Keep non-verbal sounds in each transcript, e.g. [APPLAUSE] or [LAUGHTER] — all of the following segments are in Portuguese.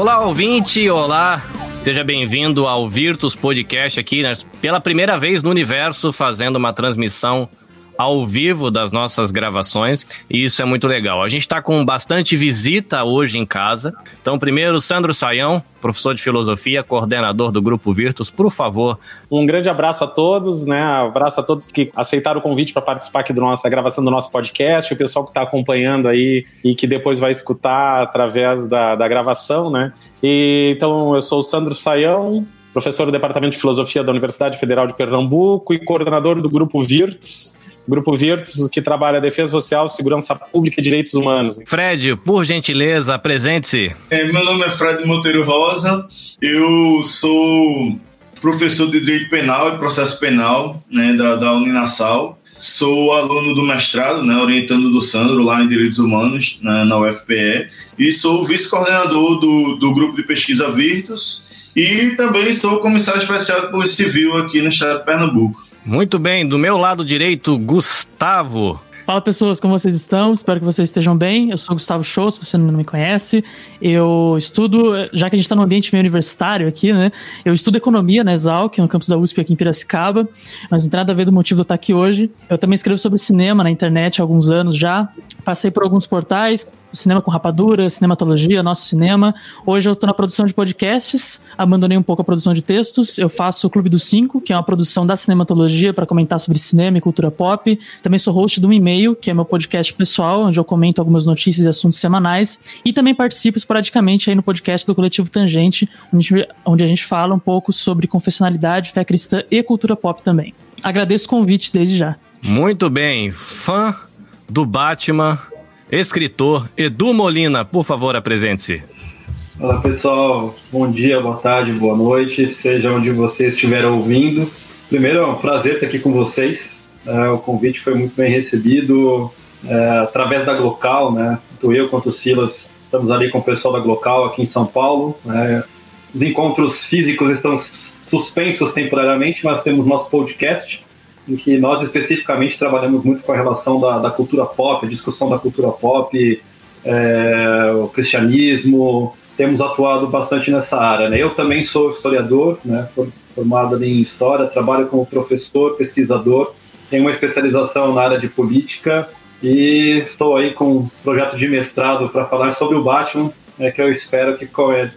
Olá, ouvinte, olá. Seja bem-vindo ao Virtus Podcast aqui, né, pela primeira vez no universo, fazendo uma transmissão ao vivo das nossas gravações e isso é muito legal. A gente está com bastante visita hoje em casa. Então, primeiro, Sandro Saião, professor de filosofia, coordenador do Grupo Virtus, por favor. Um grande abraço a todos, né? Abraço a todos que aceitaram o convite para participar aqui da gravação do nosso podcast, o pessoal que está acompanhando aí e que depois vai escutar através da, da gravação, né? E, então, eu sou o Sandro Saião, professor do Departamento de Filosofia da Universidade Federal de Pernambuco e coordenador do Grupo Virtus. Grupo Virtus, que trabalha defesa social, segurança pública e direitos humanos. Fred, por gentileza, apresente-se. É, meu nome é Fred Monteiro Rosa, eu sou professor de Direito Penal e Processo Penal né, da, da Uninasal. Sou aluno do mestrado, né, orientando do Sandro lá em Direitos Humanos, né, na UFPE, e sou vice-coordenador do, do grupo de pesquisa Virtus, e também sou comissário especial de Polícia Civil aqui no estado de Pernambuco. Muito bem, do meu lado direito, Gustavo. Fala pessoas, como vocês estão? Espero que vocês estejam bem. Eu sou Gustavo Show, se você não me conhece. Eu estudo, já que a gente está num ambiente meio universitário aqui, né? Eu estudo economia na Exalc, no campus da USP aqui em Piracicaba, mas não tem nada a ver do motivo de eu estar aqui hoje. Eu também escrevo sobre cinema na internet há alguns anos já. Passei por alguns portais, Cinema com Rapadura, Cinematologia, Nosso Cinema. Hoje eu estou na produção de podcasts, abandonei um pouco a produção de textos. Eu faço o Clube dos Cinco, que é uma produção da Cinematologia para comentar sobre cinema e cultura pop. Também sou host do E-mail, que é meu podcast pessoal, onde eu comento algumas notícias e assuntos semanais. E também participo esporadicamente aí no podcast do Coletivo Tangente, onde a gente fala um pouco sobre confessionalidade, fé cristã e cultura pop também. Agradeço o convite desde já. Muito bem, fã do Batman escritor Edu Molina. Por favor, apresente-se. Olá, pessoal. Bom dia, boa tarde, boa noite, seja onde vocês estiverem ouvindo. Primeiro, é um prazer estar aqui com vocês. É, o convite foi muito bem recebido é, através da Glocal, né? Tanto eu quanto o Silas estamos ali com o pessoal da Glocal aqui em São Paulo. Né? Os encontros físicos estão suspensos temporariamente, mas temos nosso podcast em que nós especificamente trabalhamos muito com a relação da, da cultura pop, a discussão da cultura pop, é, o cristianismo, temos atuado bastante nessa área. Né? Eu também sou historiador, né, formado em História, trabalho como professor, pesquisador, tenho uma especialização na área de política e estou aí com um projeto de mestrado para falar sobre o Batman, né, que eu espero que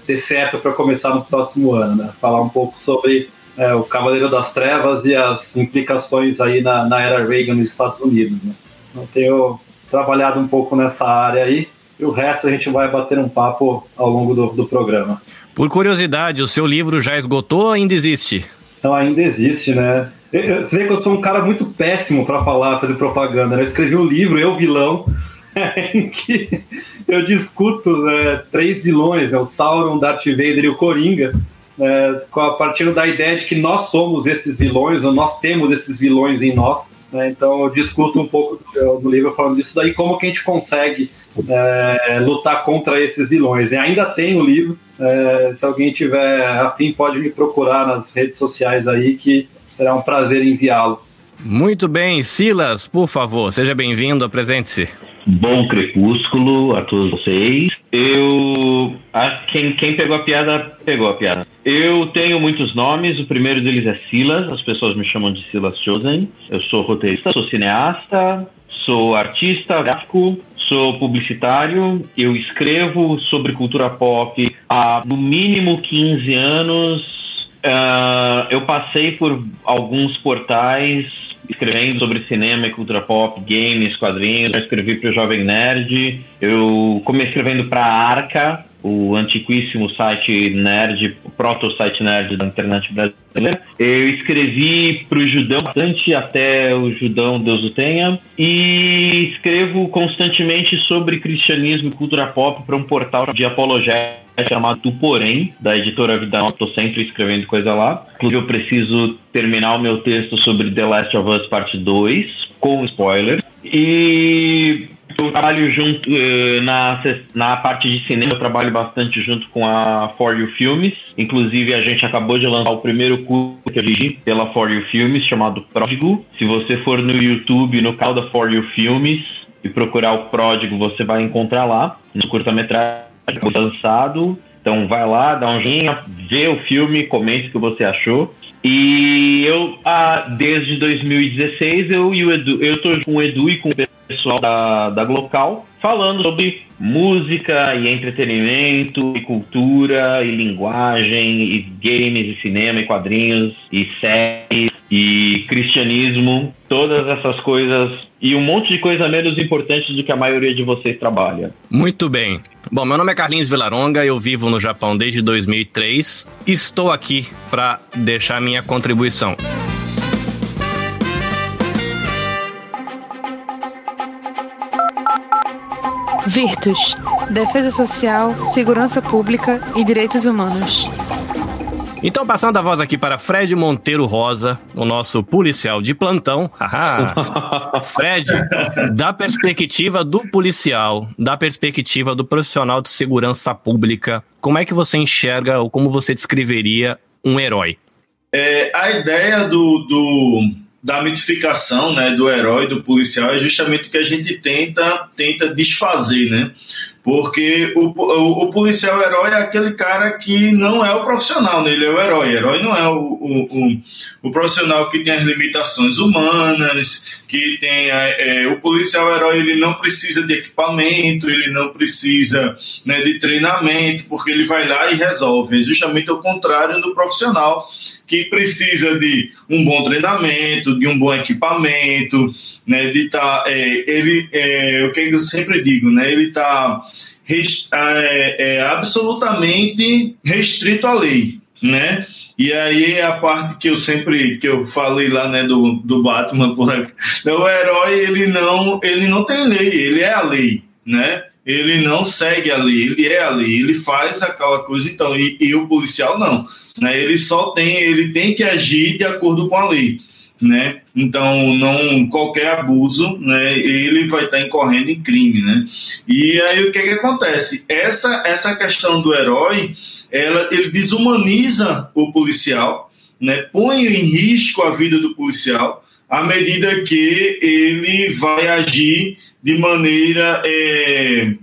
dê certo para começar no próximo ano, né? falar um pouco sobre é, o Cavaleiro das Trevas e as implicações aí na, na era Reagan nos Estados Unidos. Né? Eu tenho trabalhado um pouco nessa área aí e o resto a gente vai bater um papo ao longo do, do programa. Por curiosidade, o seu livro já esgotou ou ainda existe? Então, ainda existe, né? Você vê que eu sou um cara muito péssimo para falar, fazer propaganda. Né? Eu escrevi um livro, Eu Vilão, [LAUGHS] em que eu discuto né, três vilões, né? o Sauron, Darth Vader e o Coringa, é, a partir da ideia de que nós somos esses vilões, ou nós temos esses vilões em nós. Né? Então eu discuto um pouco no livro falando disso daí, como que a gente consegue é, lutar contra esses vilões. E ainda tem o livro, é, se alguém tiver afim pode me procurar nas redes sociais aí, que será um prazer enviá-lo. Muito bem, Silas, por favor, seja bem-vindo, apresente-se. Bom crepúsculo a todos vocês. Eu. A, quem, quem pegou a piada, pegou a piada. Eu tenho muitos nomes. O primeiro deles é Silas. As pessoas me chamam de Silas Chosen. Eu sou roteirista, sou cineasta, sou artista gráfico, sou publicitário. Eu escrevo sobre cultura pop há no mínimo 15 anos. Uh, eu passei por alguns portais escrevendo sobre cinema e cultura pop, games, quadrinhos. Já escrevi para o Jovem Nerd. Eu comecei escrevendo para a Arca, o antiquíssimo site nerd, o proto-site nerd da internet brasileira. Eu escrevi para o Judão bastante, até o Judão, Deus o tenha. E escrevo constantemente sobre cristianismo e cultura pop para um portal de apologética chamado Do Porém, da editora Vida Nova. Estou sempre escrevendo coisa lá. Inclusive, eu preciso terminar o meu texto sobre The Last of Us Parte 2, com spoiler. E eu trabalho junto uh, na, na parte de cinema, eu trabalho bastante junto com a For You Filmes. Inclusive, a gente acabou de lançar o primeiro curso que eu dirigi pela For You Filmes, chamado Pródigo. Se você for no YouTube, no canal da For You Filmes, e procurar o Pródigo, você vai encontrar lá, no curta-metragem lançado. Então vai lá, dá um joinha, vê o filme, comente o que você achou. E eu, ah, desde 2016, eu e o Edu, eu tô com o Edu e com o pessoal da, da Glocal falando sobre música e entretenimento e cultura e linguagem e games e cinema e quadrinhos e séries e cristianismo, todas essas coisas e um monte de coisa menos importante do que a maioria de vocês trabalha. Muito bem. Bom, meu nome é Carlinhos Vilaronga, eu vivo no Japão desde 2003. Estou aqui para deixar minha contribuição. Virtus, Defesa Social, Segurança Pública e Direitos Humanos. Então, passando a voz aqui para Fred Monteiro Rosa, o nosso policial de plantão. [LAUGHS] Fred, da perspectiva do policial, da perspectiva do profissional de segurança pública, como é que você enxerga ou como você descreveria um herói? É, a ideia do, do, da mitificação né, do herói, do policial, é justamente o que a gente tenta, tenta desfazer, né? Porque o, o, o, policial herói é aquele cara que não é o profissional, né? ele é o herói. O herói não é o, o, o, profissional que tem as limitações humanas, que tem. É, o policial herói ele não precisa de equipamento, ele não precisa né, de treinamento, porque ele vai lá e resolve. É justamente o contrário do profissional, que precisa de um bom treinamento, de um bom equipamento, né, de tá, é, ele, é, o que eu sempre digo, né, ele está é, é, absolutamente restrito à lei, né? E aí é a parte que eu sempre que eu falei lá, né, do, do Batman, [LAUGHS] por o herói ele não ele não tem lei, ele é a lei, né? Ele não segue a lei, ele é a lei, ele faz aquela coisa então e, e o policial não, né? Ele só tem ele tem que agir de acordo com a lei né? Então, não qualquer abuso, né, ele vai estar incorrendo em crime, né? E aí o que que acontece? Essa essa questão do herói, ela ele desumaniza o policial, né? Põe em risco a vida do policial à medida que ele vai agir de maneira é,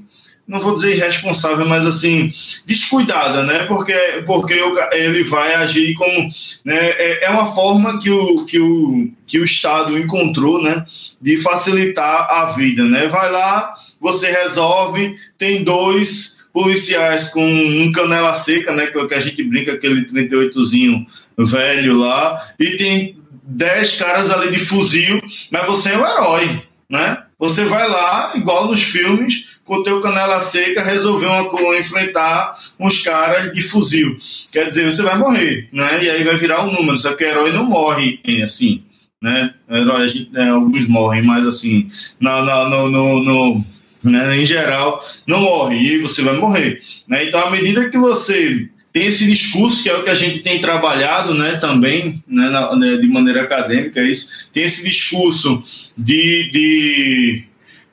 não vou dizer irresponsável, mas assim, descuidada, né? Porque, porque ele vai agir como. Né? É, é uma forma que o, que, o, que o Estado encontrou, né? De facilitar a vida, né? Vai lá, você resolve, tem dois policiais com um canela seca, né? Que é a gente brinca, aquele 38zinho velho lá, e tem dez caras ali de fuzil, mas você é o herói, né? Você vai lá, igual nos filmes, com o teu canela seca, resolver uma, enfrentar uns caras de fuzil. Quer dizer, você vai morrer, né? E aí vai virar um número, só que herói não morre assim, né? Herói, gente, né, alguns morrem, mas assim, no, no, no, no né, em geral, não morre, e você vai morrer. Né? Então, à medida que você tem esse discurso que é o que a gente tem trabalhado né, também né, na, né, de maneira acadêmica, é isso, tem esse discurso de, de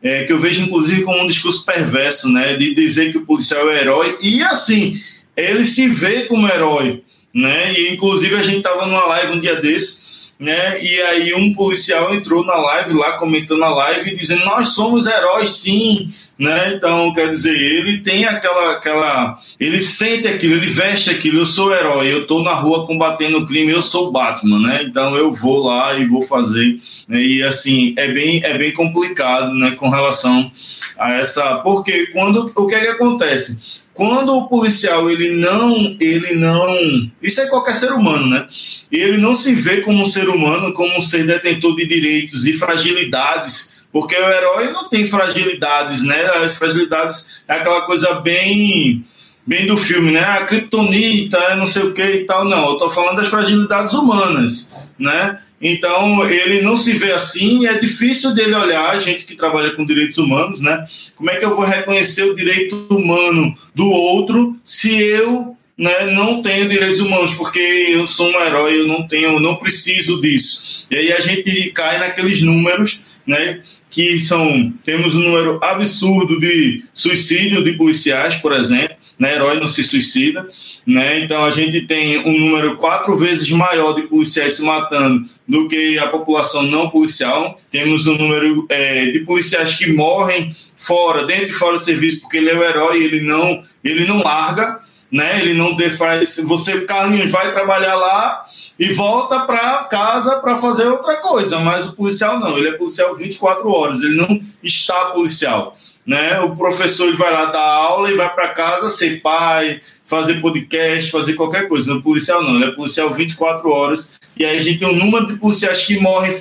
é, que eu vejo inclusive como um discurso perverso, né, de dizer que o policial é herói e assim ele se vê como herói, né? E inclusive a gente estava numa live um dia desse, né? E aí um policial entrou na live lá comentando na live dizendo nós somos heróis sim, né? Então, quer dizer, ele tem aquela, aquela, ele sente aquilo, ele veste aquilo. Eu sou herói, eu tô na rua combatendo o crime, eu sou Batman, né? Então eu vou lá e vou fazer. Né? E assim é bem, é bem complicado, né? Com relação a essa, porque quando o que é que acontece? Quando o policial ele não, ele não, isso é qualquer ser humano, né? Ele não se vê como um ser humano, como um ser detentor de direitos e fragilidades porque o herói não tem fragilidades, né? As fragilidades é aquela coisa bem bem do filme, né? A criptonita, não sei o que e tal. Não, eu tô falando das fragilidades humanas, né? Então, ele não se vê assim, é difícil dele olhar, a gente que trabalha com direitos humanos, né? Como é que eu vou reconhecer o direito humano do outro se eu né, não tenho direitos humanos, porque eu sou um herói, eu não tenho, eu não preciso disso. E aí a gente cai naqueles números, né? Que são temos um número absurdo de suicídio de policiais, por exemplo, né, herói não se suicida, né? Então a gente tem um número quatro vezes maior de policiais se matando do que a população não policial. Temos um número é, de policiais que morrem fora, dentro e fora do serviço, porque ele é o herói, ele não ele não larga, né? Ele não faz. Você, Carlinhos, vai trabalhar lá e volta para casa para fazer outra coisa, mas o policial não, ele é policial 24 horas, ele não está policial. Né? O professor ele vai lá dar aula e vai para casa ser pai, fazer podcast, fazer qualquer coisa. No policial não, ele é policial 24 horas. E aí a gente tem um número de policiais que morrem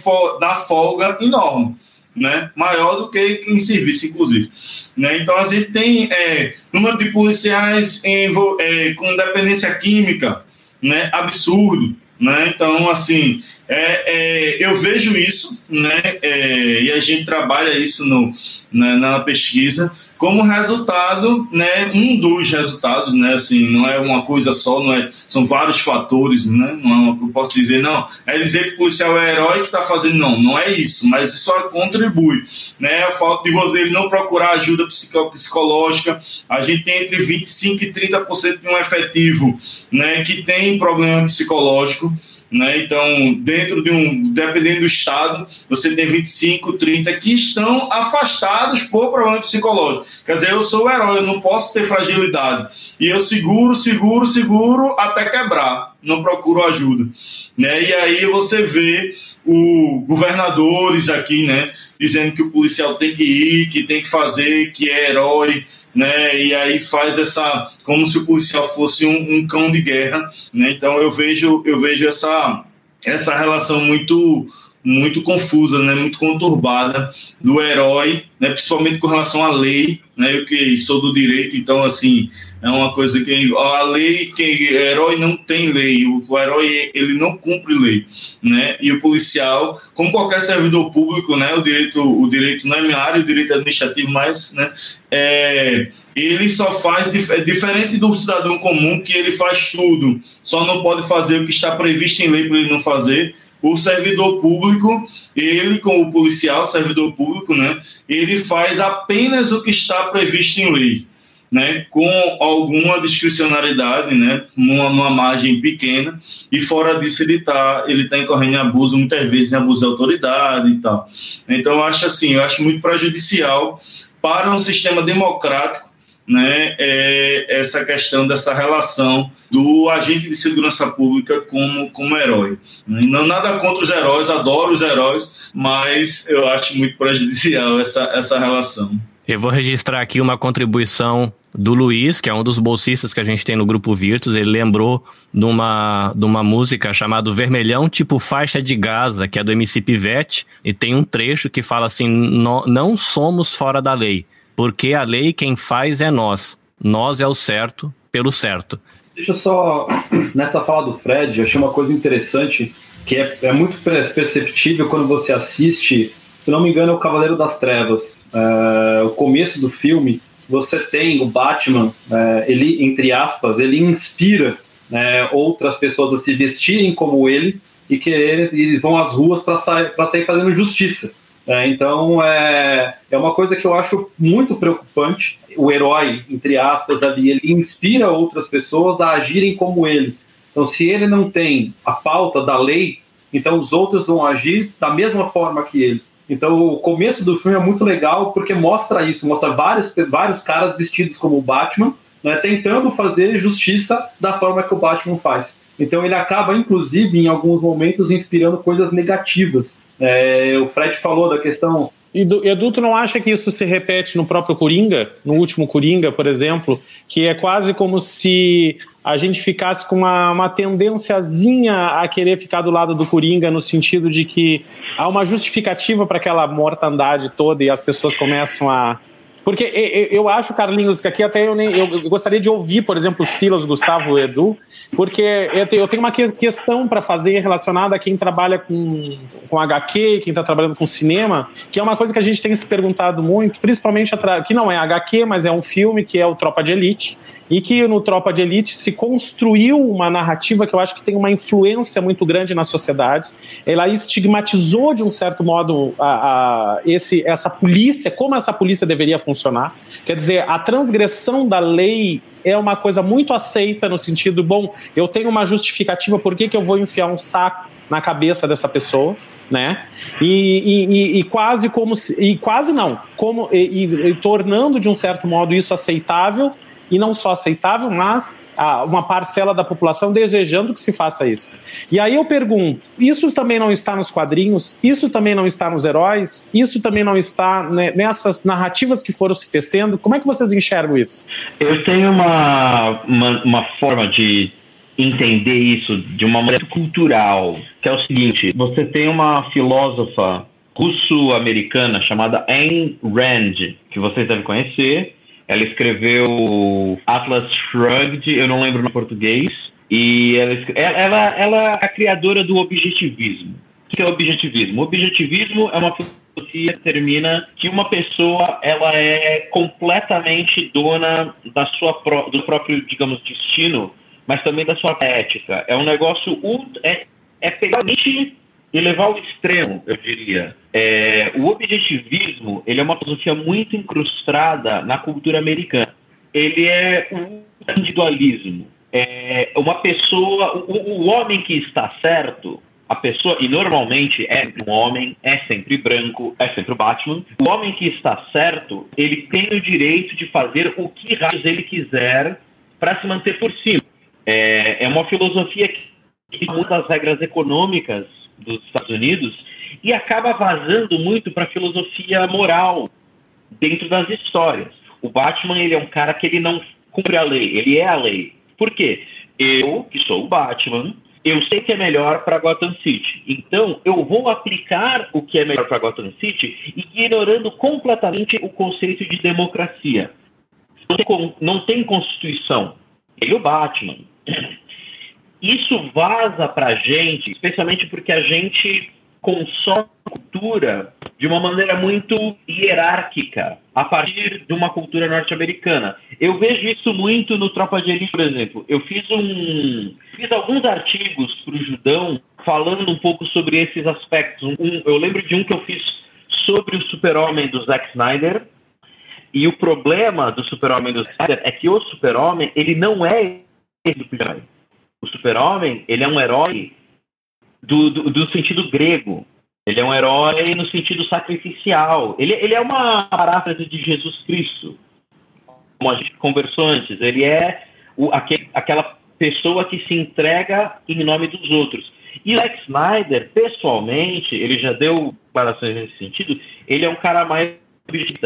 na folga enorme né, maior do que em serviço, inclusive. Né? Então, a gente tem é, número de policiais em, é, com dependência química né, absurdo. Né? Então, assim, é, é, eu vejo isso, né? É, e a gente trabalha isso no, na, na pesquisa, como resultado, né, um dos resultados, né, assim, não é uma coisa só, não é, são vários fatores, né, não é uma eu posso dizer, não, é dizer que o policial é herói que está fazendo, não, não é isso, mas isso só contribui, né, a falta de você ele não procurar ajuda psicológica, a gente tem entre 25 e 30% de um efetivo, né, que tem problema psicológico, né? Então, dentro de um, dependendo do estado, você tem 25, 30 que estão afastados por problema psicológico. Quer dizer, eu sou o herói, eu não posso ter fragilidade. E eu seguro, seguro, seguro até quebrar, não procuro ajuda. Né? E aí você vê o governadores aqui, né, dizendo que o policial tem que ir, que tem que fazer, que é herói, né? E aí faz essa como se o policial fosse um, um cão de guerra, né? Então eu vejo eu vejo essa essa relação muito muito confusa, né, muito conturbada do herói, né, principalmente com relação à lei, né, eu que sou do direito, então assim é uma coisa que a lei, que herói não tem lei, o, o herói ele não cumpre lei, né, e o policial, como qualquer servidor público, né, o direito o direito não é minha área, o direito administrativo, mas, né, é, ele só faz é diferente do cidadão comum que ele faz tudo, só não pode fazer o que está previsto em lei para ele não fazer o servidor público, ele como o policial, servidor público, né, ele faz apenas o que está previsto em lei, né, com alguma discricionariedade, né, numa, numa margem pequena, e fora disso ele está ele tá incorrendo em abuso, muitas vezes em abuso de autoridade e tal. Então eu acho assim, eu acho muito prejudicial para um sistema democrático né, é essa questão dessa relação do agente de segurança pública como, como herói. Não nada contra os heróis, adoro os heróis, mas eu acho muito prejudicial essa, essa relação. Eu vou registrar aqui uma contribuição do Luiz, que é um dos bolsistas que a gente tem no grupo Virtus. Ele lembrou de uma, de uma música chamada Vermelhão Tipo Faixa de Gaza, que é do MC Pivete, e tem um trecho que fala assim: Não somos fora da lei porque a lei quem faz é nós. Nós é o certo pelo certo. Deixa eu só, [CLEARS THROAT] nessa fala do Fred, eu achei uma coisa interessante que é, é muito perceptível quando você assiste, se não me engano, é o Cavaleiro das Trevas. É, o começo do filme, você tem o Batman, é, ele, entre aspas, ele inspira né, outras pessoas a se vestirem como ele e querer e vão às ruas para sair, sair fazendo justiça. É, então é, é uma coisa que eu acho muito preocupante. O herói, entre aspas, ali, ele inspira outras pessoas a agirem como ele. Então, se ele não tem a pauta da lei, então os outros vão agir da mesma forma que ele. Então, o começo do filme é muito legal porque mostra isso, mostra vários, vários caras vestidos como o Batman, né, tentando fazer justiça da forma que o Batman faz. Então, ele acaba, inclusive, em alguns momentos, inspirando coisas negativas é, o Fred falou da questão. E, Edu, tu não acha que isso se repete no próprio Coringa? No último Coringa, por exemplo? Que é quase como se a gente ficasse com uma, uma tendênciazinha a querer ficar do lado do Coringa, no sentido de que há uma justificativa para aquela mortandade toda e as pessoas começam a. Porque eu acho, Carlinhos, que aqui até eu, nem, eu gostaria de ouvir, por exemplo, Silas, Gustavo, Edu, porque eu tenho uma questão para fazer relacionada a quem trabalha com, com HQ, quem está trabalhando com cinema, que é uma coisa que a gente tem se perguntado muito, principalmente que não é HQ, mas é um filme que é o Tropa de Elite, e que no Tropa de Elite se construiu uma narrativa que eu acho que tem uma influência muito grande na sociedade. Ela estigmatizou de um certo modo a, a, esse, essa polícia, como essa polícia deveria funcionar. Quer dizer, a transgressão da lei é uma coisa muito aceita no sentido, bom, eu tenho uma justificativa por que, que eu vou enfiar um saco na cabeça dessa pessoa, né? E, e, e quase como se, e quase não, como e, e, tornando de um certo modo isso aceitável, e não só aceitável, mas ah, uma parcela da população desejando que se faça isso. E aí eu pergunto: isso também não está nos quadrinhos? Isso também não está nos heróis? Isso também não está né, nessas narrativas que foram se tecendo? Como é que vocês enxergam isso? Eu tenho uma, uma, uma forma de entender isso de uma maneira cultural, que é o seguinte: você tem uma filósofa russo-americana chamada Ayn Rand, que vocês devem conhecer. Ela escreveu Atlas Shrugged, eu não lembro no português, e ela, ela, ela é a criadora do objetivismo. O que é o objetivismo? O objetivismo é uma filosofia que determina que uma pessoa ela é completamente dona da sua, do próprio, digamos, destino mas também da sua ética. É um negócio é, é pegar e levar ao extremo, eu diria. É, o objetivismo ele é uma filosofia muito incrustada na cultura americana. Ele é um individualismo. É uma pessoa, o, o homem que está certo, a pessoa, e normalmente é um homem, é sempre branco, é sempre o Batman. O homem que está certo, ele tem o direito de fazer o que raios ele quiser para se manter por cima. É, é uma filosofia que tem muitas regras econômicas dos Estados Unidos e acaba vazando muito para a filosofia moral dentro das histórias. O Batman ele é um cara que ele não cumpre a lei, ele é a lei. Por quê? Eu, que sou o Batman, eu sei que é melhor para Gotham City. Então, eu vou aplicar o que é melhor para Gotham City, ignorando completamente o conceito de democracia. Não tem, não tem constituição. Ele é o Batman. Isso vaza para a gente, especialmente porque a gente consome cultura de uma maneira muito hierárquica, a partir de uma cultura norte-americana. Eu vejo isso muito no Tropa de Elite, por exemplo. Eu fiz um, fiz alguns artigos para o Judão falando um pouco sobre esses aspectos. Um, eu lembro de um que eu fiz sobre o Super-Homem do Zack Snyder. E o problema do Super-Homem do Zack Snyder é que o Super-Homem ele não é do super-herói. O super-homem, ele é um herói do, do, do, sentido grego. Ele é um herói no sentido sacrificial. Ele, ele é uma paráfrase de Jesus Cristo, como a gente conversou antes. Ele é o, aquele, aquela pessoa que se entrega em nome dos outros. E Zack Snyder, pessoalmente, ele já deu declarações nesse sentido, ele é um cara mais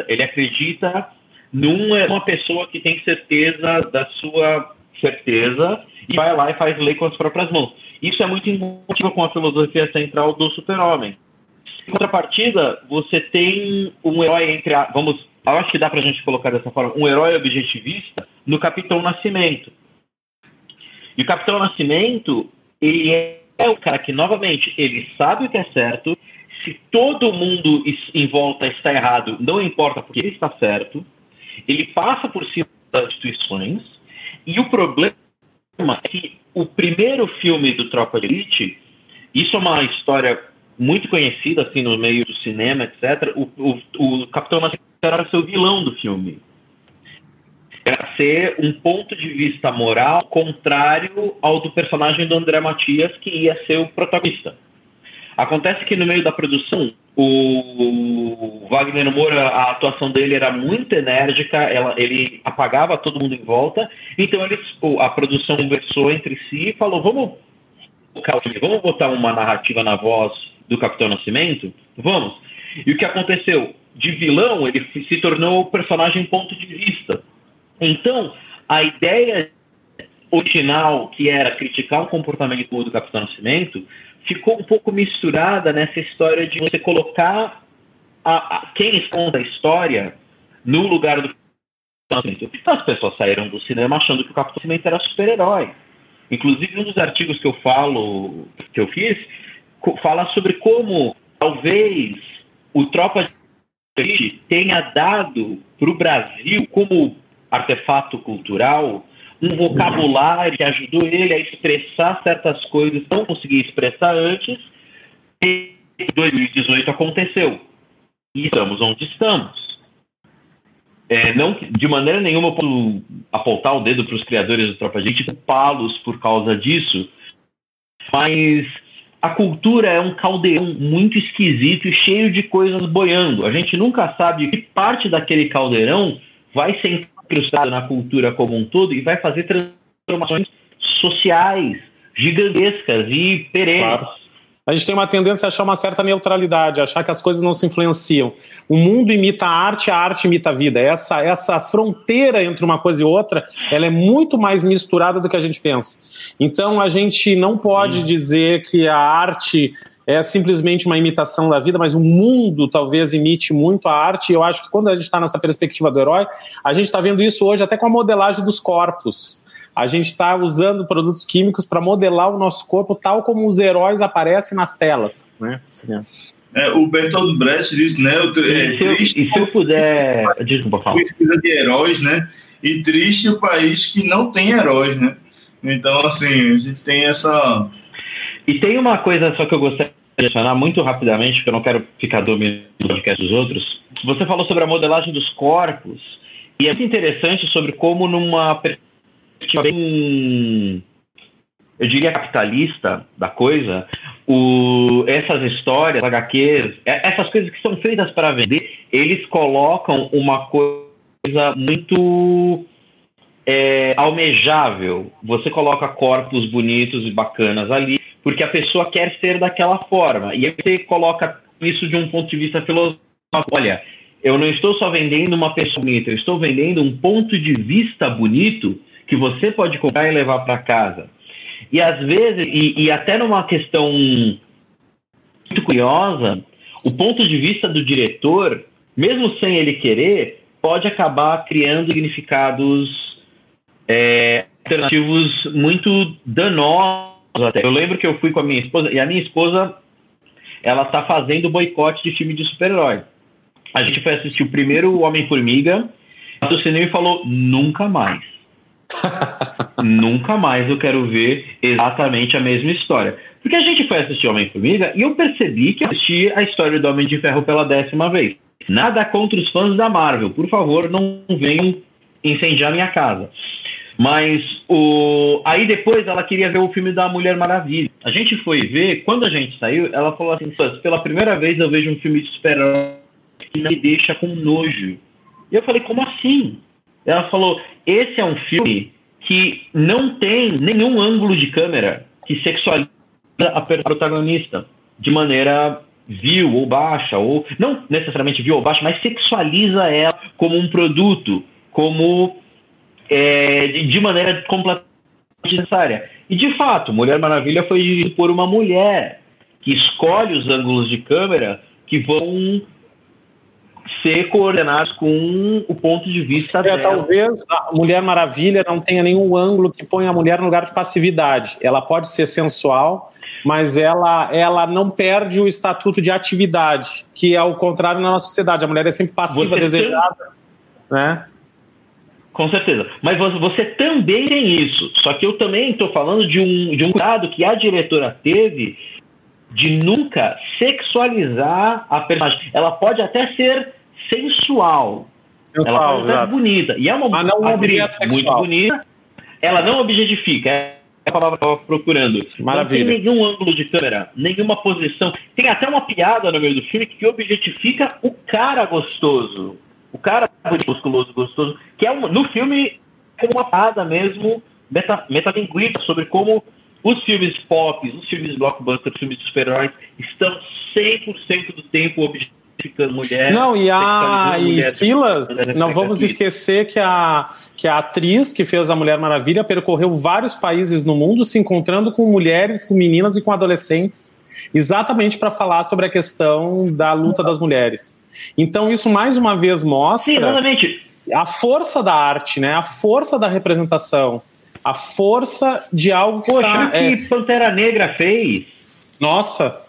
ele acredita numa pessoa que tem certeza da sua certeza e vai lá e faz lei com as próprias mãos. Isso é muito incompatível com a filosofia central do super-homem. Em contrapartida, você tem um herói entre a, vamos, acho que dá pra gente colocar dessa forma, um herói objetivista no Capitão Nascimento. E o Capitão Nascimento, ele é o cara que, novamente, ele sabe o que é certo, se todo mundo em volta está errado, não importa porque ele está certo, ele passa por cima das instituições, e o problema é que o primeiro filme do Tropa de Elite, isso é uma história muito conhecida assim no meio do cinema, etc. O, o, o Capitão Nascimento era ser o vilão do filme. Era ser um ponto de vista moral contrário ao do personagem do André Matias, que ia ser o protagonista. Acontece que no meio da produção, o Wagner Moura, a atuação dele era muito enérgica, ela, ele apagava todo mundo em volta, então eles, a produção conversou entre si e falou: vamos, vamos botar uma narrativa na voz do Capitão Nascimento? Vamos. E o que aconteceu? De vilão, ele se tornou o personagem ponto de vista. Então, a ideia original, que era criticar o comportamento do Capitão Nascimento, ficou um pouco misturada nessa história de você colocar a, a, quem conta a história no lugar do Nascimento. As pessoas saíram do cinema achando que o Capitão Nascimento era super-herói. Inclusive, um dos artigos que eu falo, que eu fiz, fala sobre como talvez o Tropa de tenha dado para o Brasil, como artefato cultural, um vocabulário que ajudou ele a expressar certas coisas que não conseguia expressar antes. E 2018 aconteceu. E estamos onde estamos. É, não, de maneira nenhuma eu posso apontar o dedo para os criadores do Tropa Elite, culpá-los por causa disso, mas a cultura é um caldeirão muito esquisito e cheio de coisas boiando. A gente nunca sabe que parte daquele caldeirão vai ser incrustado na cultura como um todo e vai fazer transformações sociais gigantescas e perenes. Claro. A gente tem uma tendência a achar uma certa neutralidade, achar que as coisas não se influenciam. O mundo imita a arte, a arte imita a vida. Essa, essa fronteira entre uma coisa e outra, ela é muito mais misturada do que a gente pensa. Então a gente não pode hum. dizer que a arte é simplesmente uma imitação da vida, mas o mundo talvez imite muito a arte. E eu acho que quando a gente está nessa perspectiva do herói, a gente está vendo isso hoje até com a modelagem dos corpos a gente está usando produtos químicos para modelar o nosso corpo tal como os heróis aparecem nas telas, né? É, o Bertolt Brecht disse, né? O, é, e, se eu, e se eu puder. Desculpa, fala. Pesquisa de heróis, né? E triste o país que não tem heróis, né? Então, assim, a gente tem essa. E tem uma coisa só que eu gostaria de adicionar muito rapidamente, porque eu não quero ficar dominando o podcast dos outros. Você falou sobre a modelagem dos corpos, e é muito interessante sobre como, numa perspectiva bem, eu diria, capitalista da coisa, o, essas histórias, HQs, é, essas coisas que são feitas para vender, eles colocam uma coisa muito é, almejável. Você coloca corpos bonitos e bacanas ali, porque a pessoa quer ser daquela forma. E aí você coloca isso de um ponto de vista filosófico. Olha, eu não estou só vendendo uma pessoa bonita, eu estou vendendo um ponto de vista bonito que você pode comprar e levar para casa. E às vezes, e, e até numa questão muito curiosa, o ponto de vista do diretor, mesmo sem ele querer, pode acabar criando significados é, alternativos muito danosos. Até. Eu lembro que eu fui com a minha esposa, e a minha esposa ela está fazendo boicote de filme de super-herói. A gente foi assistir o primeiro Homem-Formiga, do cinema e falou: nunca mais. [LAUGHS] Nunca mais eu quero ver exatamente a mesma história. Porque a gente foi assistir Homem-Formiga e eu percebi que eu assisti a história do Homem de Ferro pela décima vez. Nada contra os fãs da Marvel. Por favor, não venham incendiar minha casa. Mas o... aí depois ela queria ver o filme da Mulher Maravilha. A gente foi ver, quando a gente saiu, ela falou assim: pela primeira vez eu vejo um filme de super-herói que me deixa com nojo. E eu falei: como assim? Ela falou: esse é um filme que não tem nenhum ângulo de câmera que sexualiza a protagonista de maneira vil ou baixa, ou não necessariamente vil ou baixa, mas sexualiza ela como um produto, como é, de maneira completamente necessária. E de fato, Mulher Maravilha foi dirigida por uma mulher que escolhe os ângulos de câmera que vão ser coordenados com o ponto de vista é, dela. Talvez a Mulher Maravilha não tenha nenhum ângulo que ponha a mulher no lugar de passividade. Ela pode ser sensual, mas ela, ela não perde o estatuto de atividade, que é o contrário na nossa sociedade. A mulher é sempre passiva, você desejada, tem... né? Com certeza. Mas você também tem isso. Só que eu também estou falando de um, de um cuidado que a diretora teve de nunca sexualizar a personagem. Ela pode até ser sensual. sensual ela pode ser bonita. E é uma Mas não atriz muito bonita. Ela não objetifica. É a palavra que eu estava procurando. Maravilha. Não tem nenhum ângulo de câmera, nenhuma posição. Tem até uma piada no meio do filme que objetifica o cara gostoso. O cara musculoso, gostoso. Que é uma, no filme é uma piada mesmo meta, metalinguística sobre como os filmes pop, os filmes blockbuster, os filmes de super-heróis estão 100% do tempo objetificando mulheres. Não, e a e Silas, não vamos esquecer que a, que a atriz que fez a Mulher Maravilha percorreu vários países no mundo se encontrando com mulheres, com meninas e com adolescentes, exatamente para falar sobre a questão da luta das mulheres. Então isso mais uma vez mostra Sim, a força da arte, né? A força da representação a força de algo que Poxa, está... o que é... Pantera Negra fez... Nossa!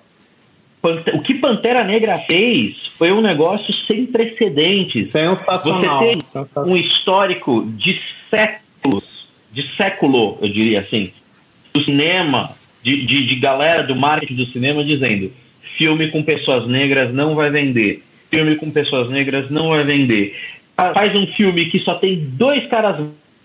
O que Pantera Negra fez foi um negócio sem precedentes. Sensacional. Você tem Sensacional. um histórico de séculos, de século, eu diria assim, do cinema, de, de, de galera do marketing do cinema dizendo filme com pessoas negras não vai vender. Filme com pessoas negras não vai vender. Faz um filme que só tem dois caras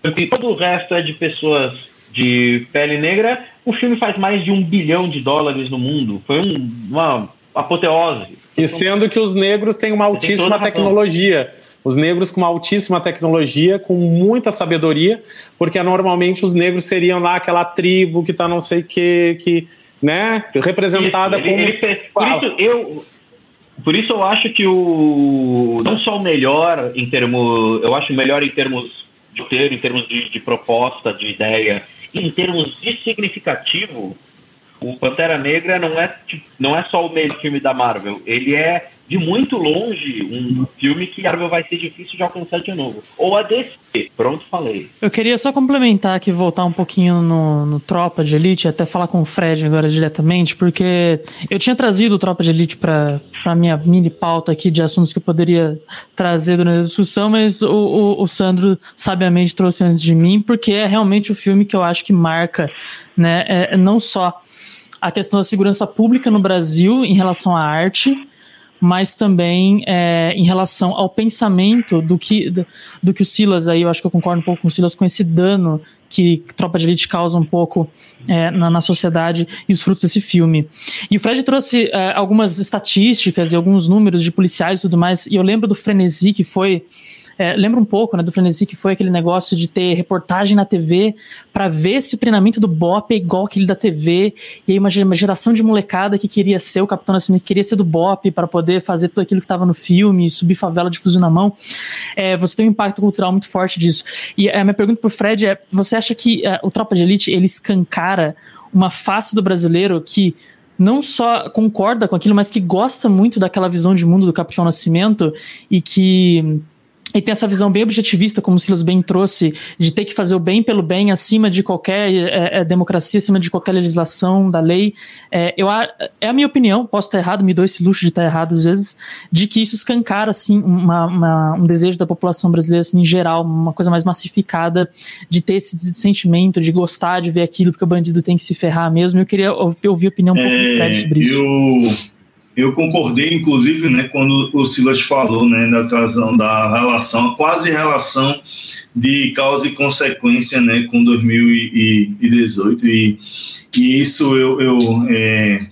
e todo o resto é de pessoas de pele negra, o filme faz mais de um bilhão de dólares no mundo. Foi um, uma apoteose. E sendo que os negros têm uma altíssima tecnologia. Os negros com uma altíssima tecnologia, com muita sabedoria, porque normalmente os negros seriam lá aquela tribo que tá não sei o que, que, né, representada isso, ele, ele fez, por isso eu por isso eu acho que o não só o melhor em termos, eu acho melhor em termos de roteiro, em termos de, de proposta, de ideia, em termos de significativo, o Pantera Negra não é, não é só o melhor filme da Marvel, ele é de muito longe um filme que Marvel vai ser difícil de alcançar de novo. Ou a DC. Pronto, falei. Eu queria só complementar aqui, voltar um pouquinho no, no Tropa de Elite, até falar com o Fred agora diretamente, porque eu tinha trazido o Tropa de Elite para a minha mini pauta aqui de assuntos que eu poderia trazer durante a discussão, mas o, o, o Sandro sabiamente trouxe antes de mim, porque é realmente o filme que eu acho que marca, né, é, não só a questão da segurança pública no Brasil em relação à arte, mas também é, em relação ao pensamento do que, do, que o Silas, aí eu acho que eu concordo um pouco com o Silas, com esse dano que Tropa de Elite causa um pouco é, na, na, sociedade e os frutos desse filme. E o Fred trouxe é, algumas estatísticas e alguns números de policiais e tudo mais, e eu lembro do frenesi que foi é, lembra um pouco né, do Frenesi, que foi aquele negócio de ter reportagem na TV para ver se o treinamento do Bop é igual aquele da TV. E aí uma, uma geração de molecada que queria ser o Capitão Nascimento, queria ser do Bop para poder fazer tudo aquilo que estava no filme, subir favela de fuzil na mão. É, você tem um impacto cultural muito forte disso. E a minha pergunta pro Fred é: você acha que é, o Tropa de Elite ele escancara uma face do brasileiro que não só concorda com aquilo, mas que gosta muito daquela visão de mundo do Capitão Nascimento e que e tem essa visão bem objetivista, como o Silas bem trouxe, de ter que fazer o bem pelo bem acima de qualquer é, é, democracia, acima de qualquer legislação da lei. É, eu, é a minha opinião, posso estar errado, me dou esse luxo de estar errado às vezes, de que isso escancara assim, uma, uma, um desejo da população brasileira assim, em geral, uma coisa mais massificada, de ter esse sentimento, de gostar de ver aquilo, porque o bandido tem que se ferrar mesmo. Eu queria ouvir a opinião um pouco do Fred sobre isso. Eu eu concordei, inclusive, né, quando o Silas falou né, da questão da relação, quase relação de causa e consequência né, com 2018. E, e isso eu, eu, é,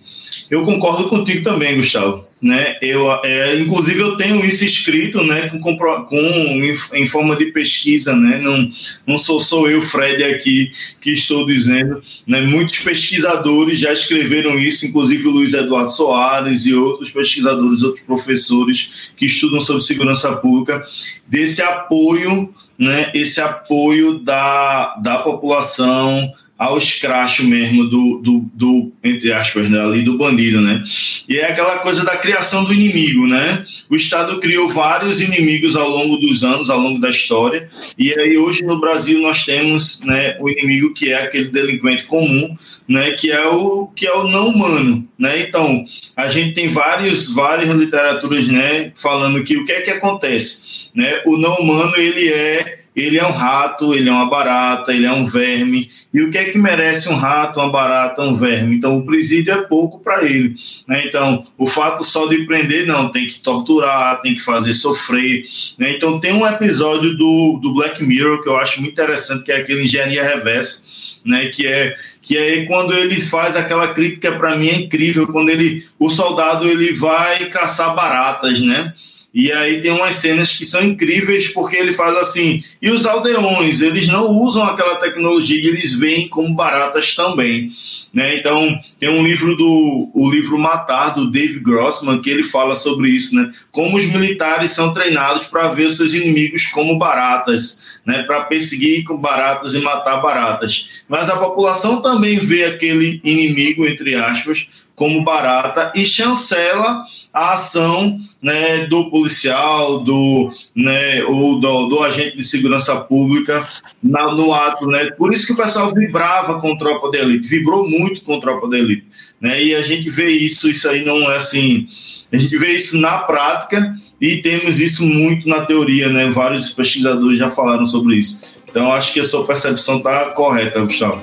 eu concordo contigo também, Gustavo né? Eu, é, inclusive eu tenho isso escrito, né? Com, com, em, forma de pesquisa, né? Não, não sou só eu, Fred, aqui que estou dizendo, né? Muitos pesquisadores já escreveram isso, inclusive o Luiz Eduardo Soares e outros pesquisadores, outros professores que estudam sobre segurança pública, desse apoio, né? Esse apoio da, da população ao escracho mesmo do, do, do, entre aspas, né, ali do bandido, né? E é aquela coisa da criação do inimigo, né? O Estado criou vários inimigos ao longo dos anos, ao longo da história, e aí hoje no Brasil nós temos, né, o inimigo que é aquele delinquente comum, né, que é o que é o não humano, né? Então, a gente tem vários várias literaturas, né, falando que o que é que acontece, né? O não humano ele é ele é um rato, ele é uma barata, ele é um verme. E o que é que merece um rato, uma barata, um verme? Então, o presídio é pouco para ele. Né? Então, o fato só de prender, não, tem que torturar, tem que fazer sofrer. Né? Então, tem um episódio do, do Black Mirror que eu acho muito interessante, que é aquele Engenharia Reversa, né? que é que é quando ele faz aquela crítica para mim é incrível quando ele o soldado ele vai caçar baratas né e aí tem umas cenas que são incríveis porque ele faz assim. E os aldeões, eles não usam aquela tecnologia, eles veem como baratas também. Né? Então, tem um livro do o livro Matar, do Dave Grossman, que ele fala sobre isso, né? Como os militares são treinados para ver seus inimigos como baratas. Né, para perseguir baratas e matar baratas. Mas a população também vê aquele inimigo, entre aspas, como barata e chancela a ação né, do policial, do, né, ou do, do agente de segurança pública na, no ato. Né? Por isso que o pessoal vibrava com tropa de elite, vibrou muito com tropa de elite. Né? E a gente vê isso, isso aí não é assim. A gente vê isso na prática e temos isso muito na teoria, né? Vários pesquisadores já falaram sobre isso. Então, acho que a sua percepção está correta, Gustavo.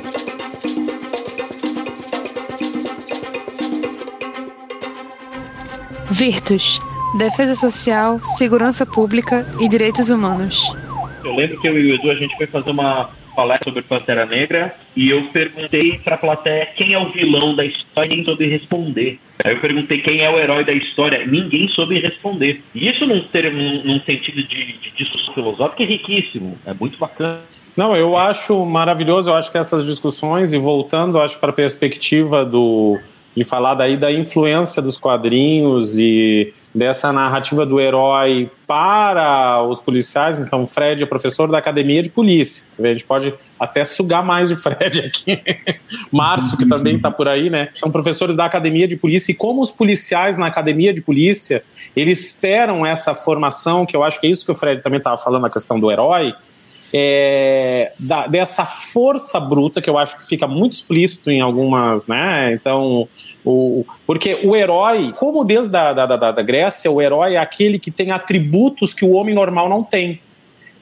Virtus, Defesa Social, Segurança Pública e Direitos Humanos. Eu lembro que eu e o Edu a gente foi fazer uma palestra sobre Pantera Negra e eu perguntei para a plateia quem é o vilão da história e ninguém soube responder. Aí eu perguntei quem é o herói da história, ninguém soube responder. E isso num, ter, num, num sentido de, de discussão filosófica é riquíssimo, é muito bacana. Não, eu acho maravilhoso, eu acho que essas discussões, e voltando, acho para a perspectiva do, de falar daí da influência dos quadrinhos e dessa narrativa do herói para os policiais. Então, Fred é professor da academia de polícia. A gente pode até sugar mais de Fred aqui. [LAUGHS] Márcio, que também está por aí, né? São professores da academia de polícia. E como os policiais na academia de polícia, eles esperam essa formação, que eu acho que é isso que o Fred também estava falando, a questão do herói é, da, dessa força bruta que eu acho que fica muito explícito em algumas, né? Então, o, porque o herói, como desde a da, da, da Grécia, o herói é aquele que tem atributos que o homem normal não tem.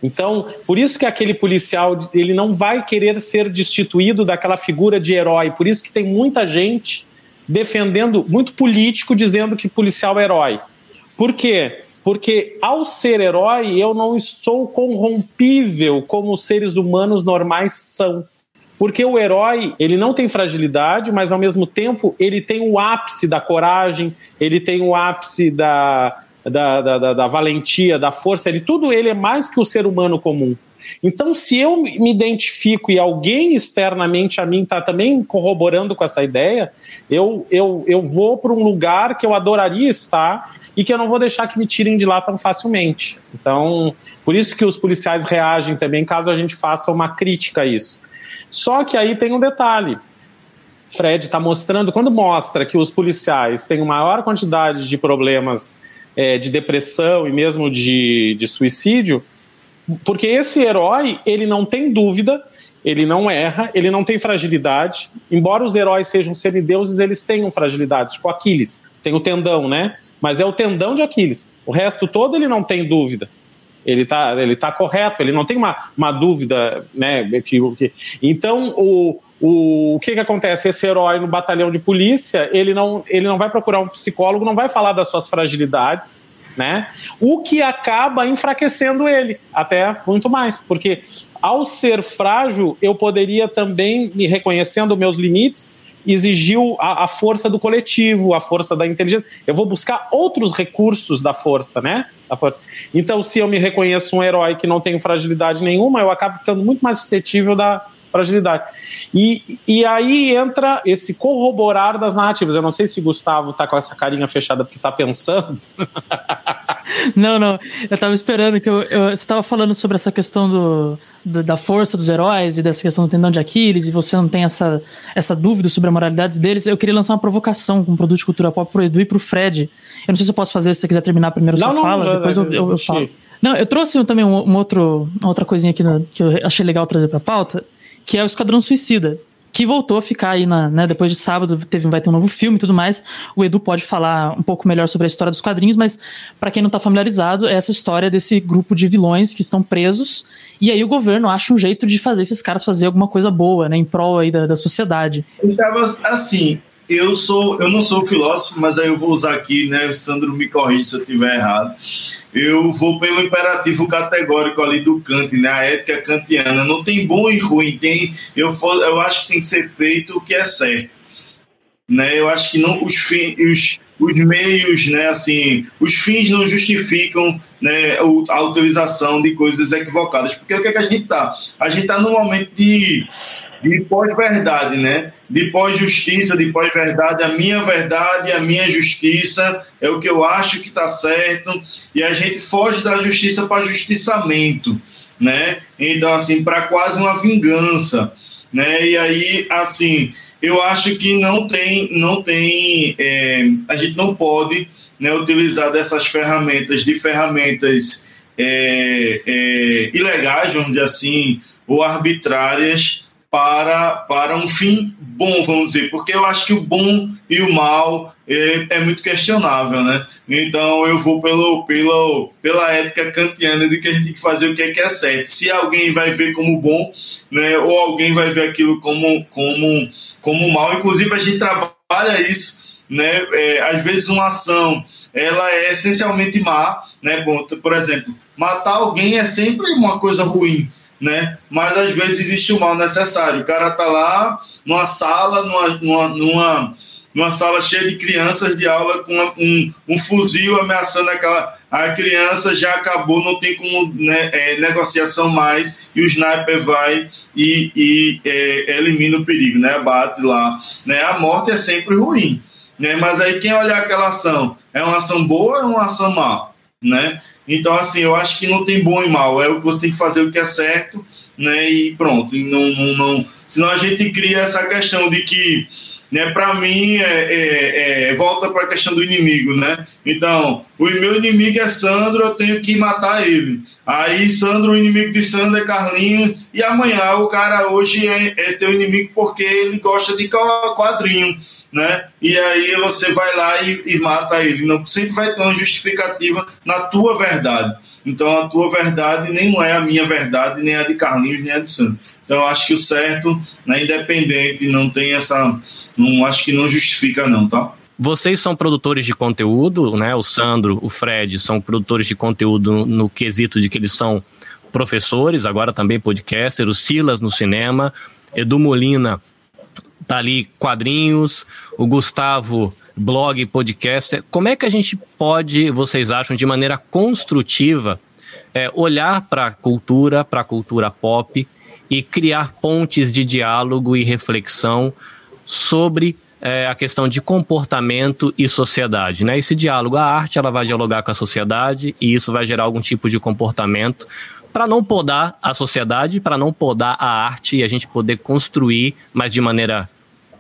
Então, por isso que aquele policial ele não vai querer ser destituído daquela figura de herói. Por isso que tem muita gente defendendo, muito político dizendo que policial é herói. Por quê? Porque ao ser herói, eu não sou corrompível como os seres humanos normais são. Porque o herói, ele não tem fragilidade, mas ao mesmo tempo ele tem o ápice da coragem, ele tem o ápice da, da, da, da, valentia, da força, ele tudo ele é mais que o ser humano comum. Então, se eu me identifico e alguém externamente a mim está também corroborando com essa ideia, eu, eu, eu vou para um lugar que eu adoraria estar e que eu não vou deixar que me tirem de lá tão facilmente. Então, por isso que os policiais reagem também caso a gente faça uma crítica a isso. Só que aí tem um detalhe. Fred está mostrando, quando mostra que os policiais têm maior quantidade de problemas é, de depressão e mesmo de, de suicídio, porque esse herói, ele não tem dúvida, ele não erra, ele não tem fragilidade. Embora os heróis sejam semideuses, eles tenham fragilidades, tipo Aquiles, tem o tendão, né? mas é o tendão de Aquiles. O resto todo ele não tem dúvida. Ele está ele tá correto, ele não tem uma, uma dúvida, né? Que, que, então, o, o, o que, que acontece? Esse herói no batalhão de polícia, ele não, ele não vai procurar um psicólogo, não vai falar das suas fragilidades, né? O que acaba enfraquecendo ele, até muito mais, porque ao ser frágil, eu poderia também, me reconhecendo meus limites, exigiu a, a, força do coletivo, a força da inteligência. Eu vou buscar outros recursos da força, né? Da. Então, se eu me reconheço um herói que não tem fragilidade nenhuma, eu acabo ficando muito mais suscetível da fragilidade. E, e aí entra esse corroborar das narrativas. Eu não sei se Gustavo tá com essa carinha fechada porque tá pensando. [LAUGHS] não, não. Eu tava esperando que eu, eu, você tava falando sobre essa questão do, do, da força dos heróis e dessa questão do tendão de Aquiles e você não tem essa, essa dúvida sobre a moralidade deles. Eu queria lançar uma provocação com um produto de cultura pop pro Edu e pro Fred. Eu não sei se eu posso fazer se você quiser terminar primeiro a sua não, fala, já, depois eu, eu, eu falo. Não, eu trouxe também um, um outro, outra coisinha aqui no, que eu achei legal trazer pra pauta que é o Esquadrão Suicida. Que voltou a ficar aí na, né, depois de sábado, teve, vai ter um novo filme e tudo mais. O Edu pode falar um pouco melhor sobre a história dos quadrinhos, mas para quem não tá familiarizado, é essa história desse grupo de vilões que estão presos, e aí o governo acha um jeito de fazer esses caras fazer alguma coisa boa, né, em prol aí da, da sociedade. Estava assim, eu sou, eu não sou filósofo, mas aí eu vou usar aqui, né? Sandro me corrige se eu estiver errado. Eu vou pelo imperativo categórico ali do Kant, né? A ética kantiana. Não tem bom e ruim, tem. Eu, eu acho que tem que ser feito o que é certo. Né? Eu acho que não os, fins, os, os meios, né? Assim, os fins não justificam né, a utilização de coisas equivocadas. Porque o que, é que a gente tá? A gente tá num momento de de pós-verdade, né? De pós-justiça, de pós-verdade, a minha verdade, a minha justiça é o que eu acho que está certo, e a gente foge da justiça para justiçamento, né? Então, assim, para quase uma vingança, né? E aí, assim, eu acho que não tem, não tem, é, a gente não pode né, utilizar dessas ferramentas, de ferramentas é, é, ilegais, vamos dizer assim, ou arbitrárias, para, para um fim bom, vamos dizer, porque eu acho que o bom e o mal é, é, muito questionável, né? Então eu vou pelo, pelo, pela ética kantiana de que a gente tem que fazer o que é, que é certo. Se alguém vai ver como bom, né, ou alguém vai ver aquilo como, como, como mal, inclusive a gente trabalha isso, né? É, às vezes uma ação ela é essencialmente má, né? Por exemplo, matar alguém é sempre uma coisa ruim né? Mas às vezes existe o mal necessário. O cara tá lá numa sala, numa, numa, numa, numa sala cheia de crianças de aula com um, um fuzil ameaçando aquela a criança já acabou, não tem como né, é, negociação mais, e o sniper vai e, e é, elimina o perigo, né? Bate lá. Né? A morte é sempre ruim. Né? Mas aí quem olhar aquela ação, é uma ação boa ou é uma ação má? Né? Então, assim, eu acho que não tem bom e mal, é o que você tem que fazer o que é certo, né? E pronto. E não, não, não... Senão a gente cria essa questão de que né? Para mim, é, é, é volta para a questão do inimigo, né? Então, o meu inimigo é Sandro, eu tenho que matar ele. Aí, Sandro, o inimigo de Sandro é Carlinhos, e amanhã o cara hoje é, é teu inimigo porque ele gosta de quadrinho, né? E aí você vai lá e, e mata ele. Não sempre vai ter uma justificativa na tua verdade. Então, a tua verdade nem é a minha verdade, nem a de Carlinhos, nem a de Sandro. Então, acho que o certo, né, independente, não tem essa. Não, acho que não justifica, não, tá? Vocês são produtores de conteúdo, né? O Sandro, o Fred são produtores de conteúdo no, quesito de que eles são professores, agora também podcaster, o Silas no cinema, Edu Molina tá ali quadrinhos, o Gustavo blog, podcast. Como é que a gente pode, vocês acham, de maneira construtiva, é, olhar para a cultura, para a cultura pop e criar pontes de diálogo e reflexão sobre é, a questão de comportamento e sociedade. Né? Esse diálogo, a arte ela vai dialogar com a sociedade e isso vai gerar algum tipo de comportamento para não podar a sociedade, para não podar a arte e a gente poder construir, mas de maneira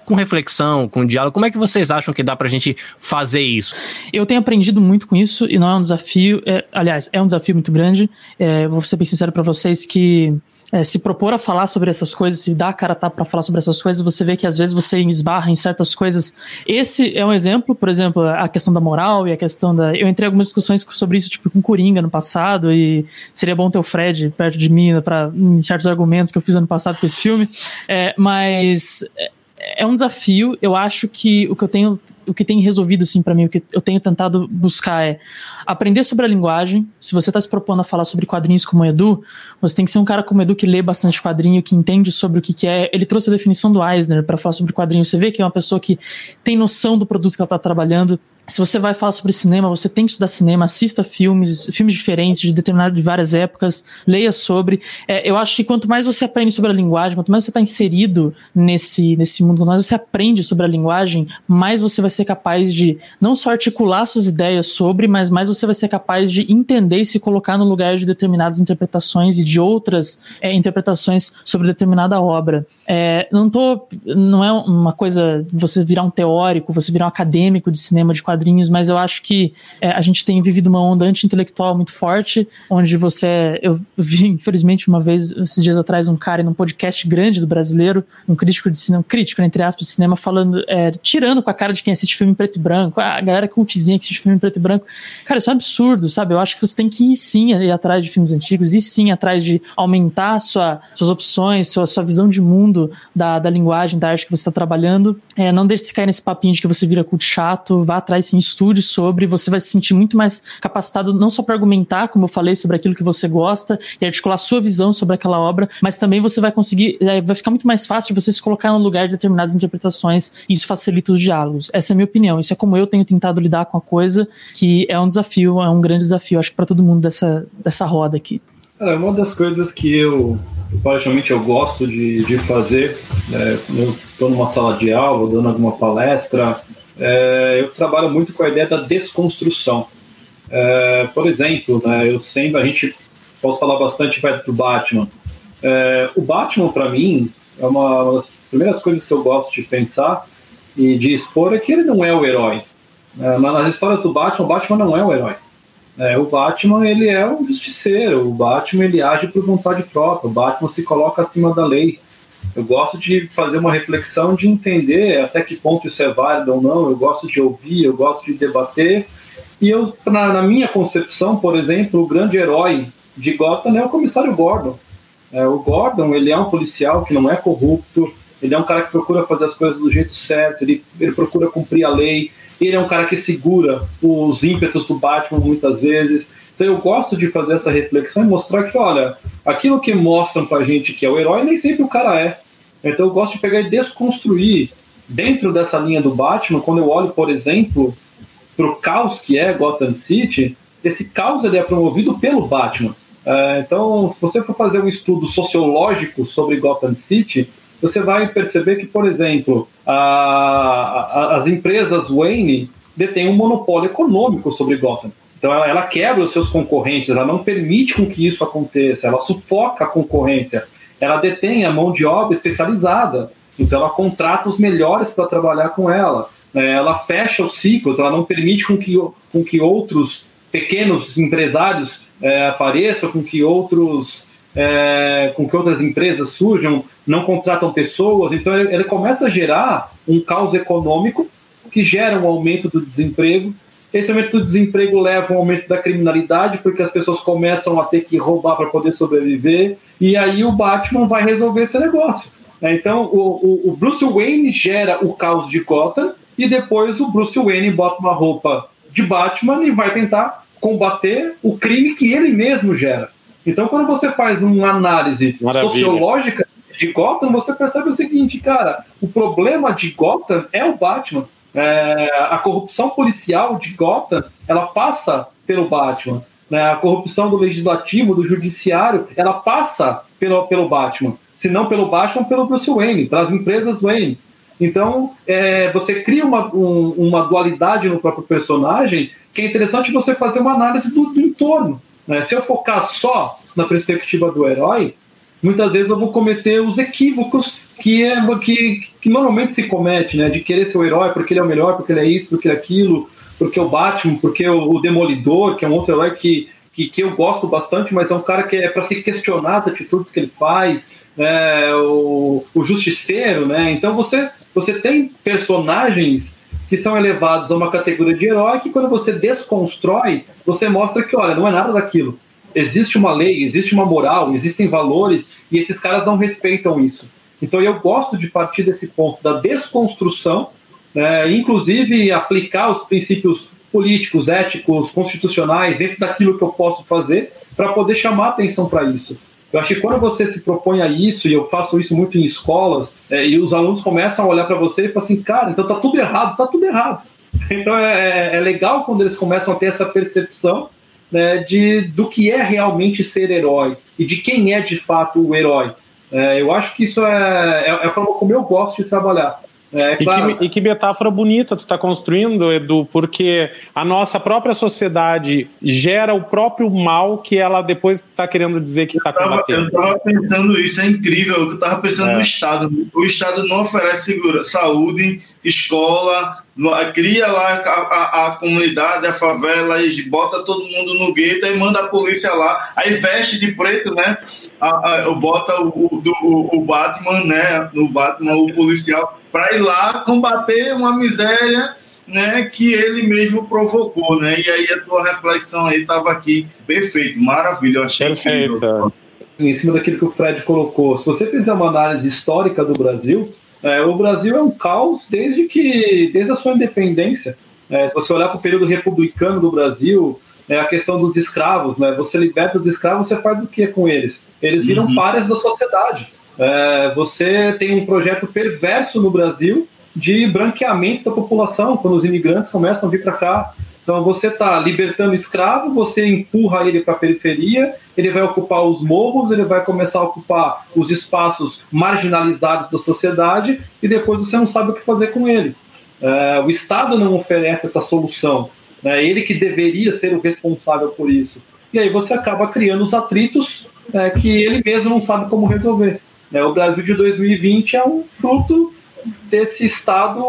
com reflexão, com diálogo. Como é que vocês acham que dá para a gente fazer isso? Eu tenho aprendido muito com isso e não é um desafio. É, aliás, é um desafio muito grande. É, vou ser bem sincero para vocês que é, se propor a falar sobre essas coisas, se dar a cara tá para falar sobre essas coisas, você vê que às vezes você esbarra em certas coisas. Esse é um exemplo, por exemplo, a questão da moral e a questão da. Eu entrei em algumas discussões sobre isso, tipo, com Coringa no passado, e seria bom ter o Fred perto de mim para certos argumentos que eu fiz ano passado com esse filme. É, mas é, um desafio. Eu acho que o que eu tenho, o que tem resolvido assim para mim, o que eu tenho tentado buscar é aprender sobre a linguagem. Se você está se propondo a falar sobre quadrinhos como o Edu, você tem que ser um cara como o Edu que lê bastante quadrinho, que entende sobre o que, que é. Ele trouxe a definição do Eisner para falar sobre quadrinho. Você vê que é uma pessoa que tem noção do produto que ela está trabalhando se você vai falar sobre cinema, você tem que estudar cinema, assista filmes, filmes diferentes de determinado de várias épocas, leia sobre. É, eu acho que quanto mais você aprende sobre a linguagem, quanto mais você está inserido nesse, nesse mundo, quanto mais você aprende sobre a linguagem, mais você vai ser capaz de não só articular suas ideias sobre, mas mais você vai ser capaz de entender e se colocar no lugar de determinadas interpretações e de outras é, interpretações sobre determinada obra. É, não tô, não é uma coisa você virar um teórico, você virar um acadêmico de cinema de quadrinhos, mas eu acho que é, a gente tem vivido uma onda anti-intelectual muito forte, onde você, eu vi [LAUGHS] infelizmente uma vez esses dias atrás um cara num podcast grande do brasileiro, um crítico de cinema, um crítico entre aspas de cinema falando, é, tirando com a cara de quem assiste filme em preto e branco, a galera cultizinha que assiste filme em preto e branco, cara, isso é um absurdo, sabe? Eu acho que você tem que ir sim ir atrás de filmes antigos, e sim atrás de aumentar sua, suas opções, sua, sua visão de mundo da, da linguagem, da arte que você está trabalhando. É, não deixe se cair nesse papinho de que você vira culto chato, vá atrás sim, estude sobre, você vai se sentir muito mais capacitado não só para argumentar, como eu falei, sobre aquilo que você gosta e articular sua visão sobre aquela obra, mas também você vai conseguir, é, vai ficar muito mais fácil você se colocar no lugar de determinadas interpretações e isso facilita os diálogos. Essa é a minha opinião, isso é como eu tenho tentado lidar com a coisa, que é um desafio, é um grande desafio, acho que para todo mundo dessa, dessa roda aqui. É uma das coisas que eu praticamente eu gosto de, de fazer, né, eu estou numa sala de aula, dando alguma palestra, é, eu trabalho muito com a ideia da desconstrução. É, por exemplo, né, eu sempre, a gente posso falar bastante do Batman. É, o Batman, para mim, é uma, das primeiras coisas que eu gosto de pensar e de expor é que ele não é o herói. É, nas histórias do Batman, o Batman não é o herói. É, o Batman ele é um justiceiro, o Batman ele age por vontade própria, o Batman se coloca acima da lei. Eu gosto de fazer uma reflexão de entender até que ponto isso é válido ou não. Eu gosto de ouvir, eu gosto de debater. E eu, na, na minha concepção, por exemplo, o grande herói de Gotham é o comissário Gordon. É, o Gordon ele é um policial que não é corrupto, ele é um cara que procura fazer as coisas do jeito certo, ele, ele procura cumprir a lei, ele é um cara que segura os ímpetos do Batman muitas vezes. Então eu gosto de fazer essa reflexão e mostrar que, olha, aquilo que mostram pra gente que é o herói, nem sempre o cara é. Então eu gosto de pegar e desconstruir dentro dessa linha do Batman, quando eu olho, por exemplo, para o caos que é Gotham City, esse caos ele é promovido pelo Batman. É, então, se você for fazer um estudo sociológico sobre Gotham City, você vai perceber que, por exemplo, a, a, as empresas Wayne detêm um monopólio econômico sobre Gotham. Então, ela, ela, quebra os seus concorrentes, ela não permite com que isso aconteça, ela sufoca a concorrência, ela detém a mão de obra especializada, então ela contrata os melhores para trabalhar com ela, é, ela fecha os ciclos, ela não permite com que, com que outros pequenos empresários é, apareçam, com que outros é, com que outras empresas surjam, não contratam pessoas, então ele, ele, começa a gerar um caos econômico que gera um aumento do desemprego. Esse aumento do desemprego leva a um aumento da criminalidade, porque as pessoas começam a ter que roubar para poder sobreviver, e aí o Batman vai resolver esse negócio. Né? Então o, o, o Bruce Wayne gera o caos de Gotham, e depois o Bruce Wayne bota uma roupa de Batman e vai tentar combater o crime que ele mesmo gera. Então, quando você faz uma análise Maravilha. sociológica de Gotham, você percebe o seguinte, cara, o problema de Gotham é o Batman. É, a corrupção policial de Gotham, ela passa pelo Batman. Né? A corrupção do legislativo, do judiciário, ela passa pelo, pelo Batman. Se não pelo Batman, pelo Bruce Wayne, pelas empresas Wayne. Então, é, você cria uma, um, uma dualidade no próprio personagem que é interessante você fazer uma análise do, do entorno. Né? Se eu focar só na perspectiva do herói, muitas vezes eu vou cometer os equívocos que, é, que, que normalmente se comete, né? De querer ser o herói porque ele é o melhor, porque ele é isso, porque ele é aquilo, porque o Batman, porque o, o Demolidor, que é um outro herói que, que, que, eu gosto bastante, mas é um cara que é para se questionar as atitudes que ele faz, né? o, o Justiceiro, né? Então você, você tem personagens que são elevados a uma categoria de herói que quando você desconstrói, você mostra que, olha, não é nada daquilo. Existe uma lei, existe uma moral, existem valores e esses caras não respeitam isso. Então eu gosto de partir desse ponto da desconstrução, né, inclusive aplicar os princípios políticos, éticos, constitucionais dentro daquilo que eu posso fazer para poder chamar atenção para isso. Eu acho que quando você se propõe a isso, e eu faço isso muito em escolas, é, e os alunos começam a olhar para você e falam assim, cara, então tá tudo errado, tá tudo errado. [LAUGHS] Então é, é, é legal quando eles começam a ter essa percepção né, de, do que é realmente ser herói e de quem é de fato o herói. É, eu acho que isso é, é, é a forma como eu gosto de trabalhar. É, e, claro. que, e, que, metáfora bonita tu está construindo, Edu, porque a nossa própria sociedade gera o próprio mal que ela depois está querendo dizer que está combatendo. Eu estava pensando isso, é incrível. Eu estava pensando é. no Estado. O Estado não oferece segura, saúde, escola, cria lá a, a, a, comunidade, a favela, e bota todo mundo no gueto e manda a polícia lá, aí veste de preto, né? A, a, bota o, o, o Batman, né? No Batman, o policial para ir lá combater uma miséria né, que ele mesmo provocou, né? E aí a tua reflexão aí estava aqui perfeito, maravilha, eu achei perfeito. Em cima daquilo que o Fred colocou, se você fizer uma análise histórica do Brasil, é, o Brasil é um caos desde que desde a sua independência. É, se você olhar para o período republicano do Brasil, é a questão dos escravos, né? Você liberta os escravos, você faz o que com eles? Eles viram uhum. páreas da sociedade. É, você tem um projeto perverso no Brasil de branqueamento da população, quando os imigrantes começam a vir para cá. Então você está libertando escravo, você empurra ele para a periferia, ele vai ocupar os morros, ele vai começar a ocupar os espaços marginalizados da sociedade e depois você não sabe o que fazer com ele. É, o Estado não oferece essa solução. É ele que deveria ser o responsável por isso. E aí você acaba criando os atritos é, que ele mesmo não sabe como resolver. Né? O Brasil de 2020 é um fruto desse Estado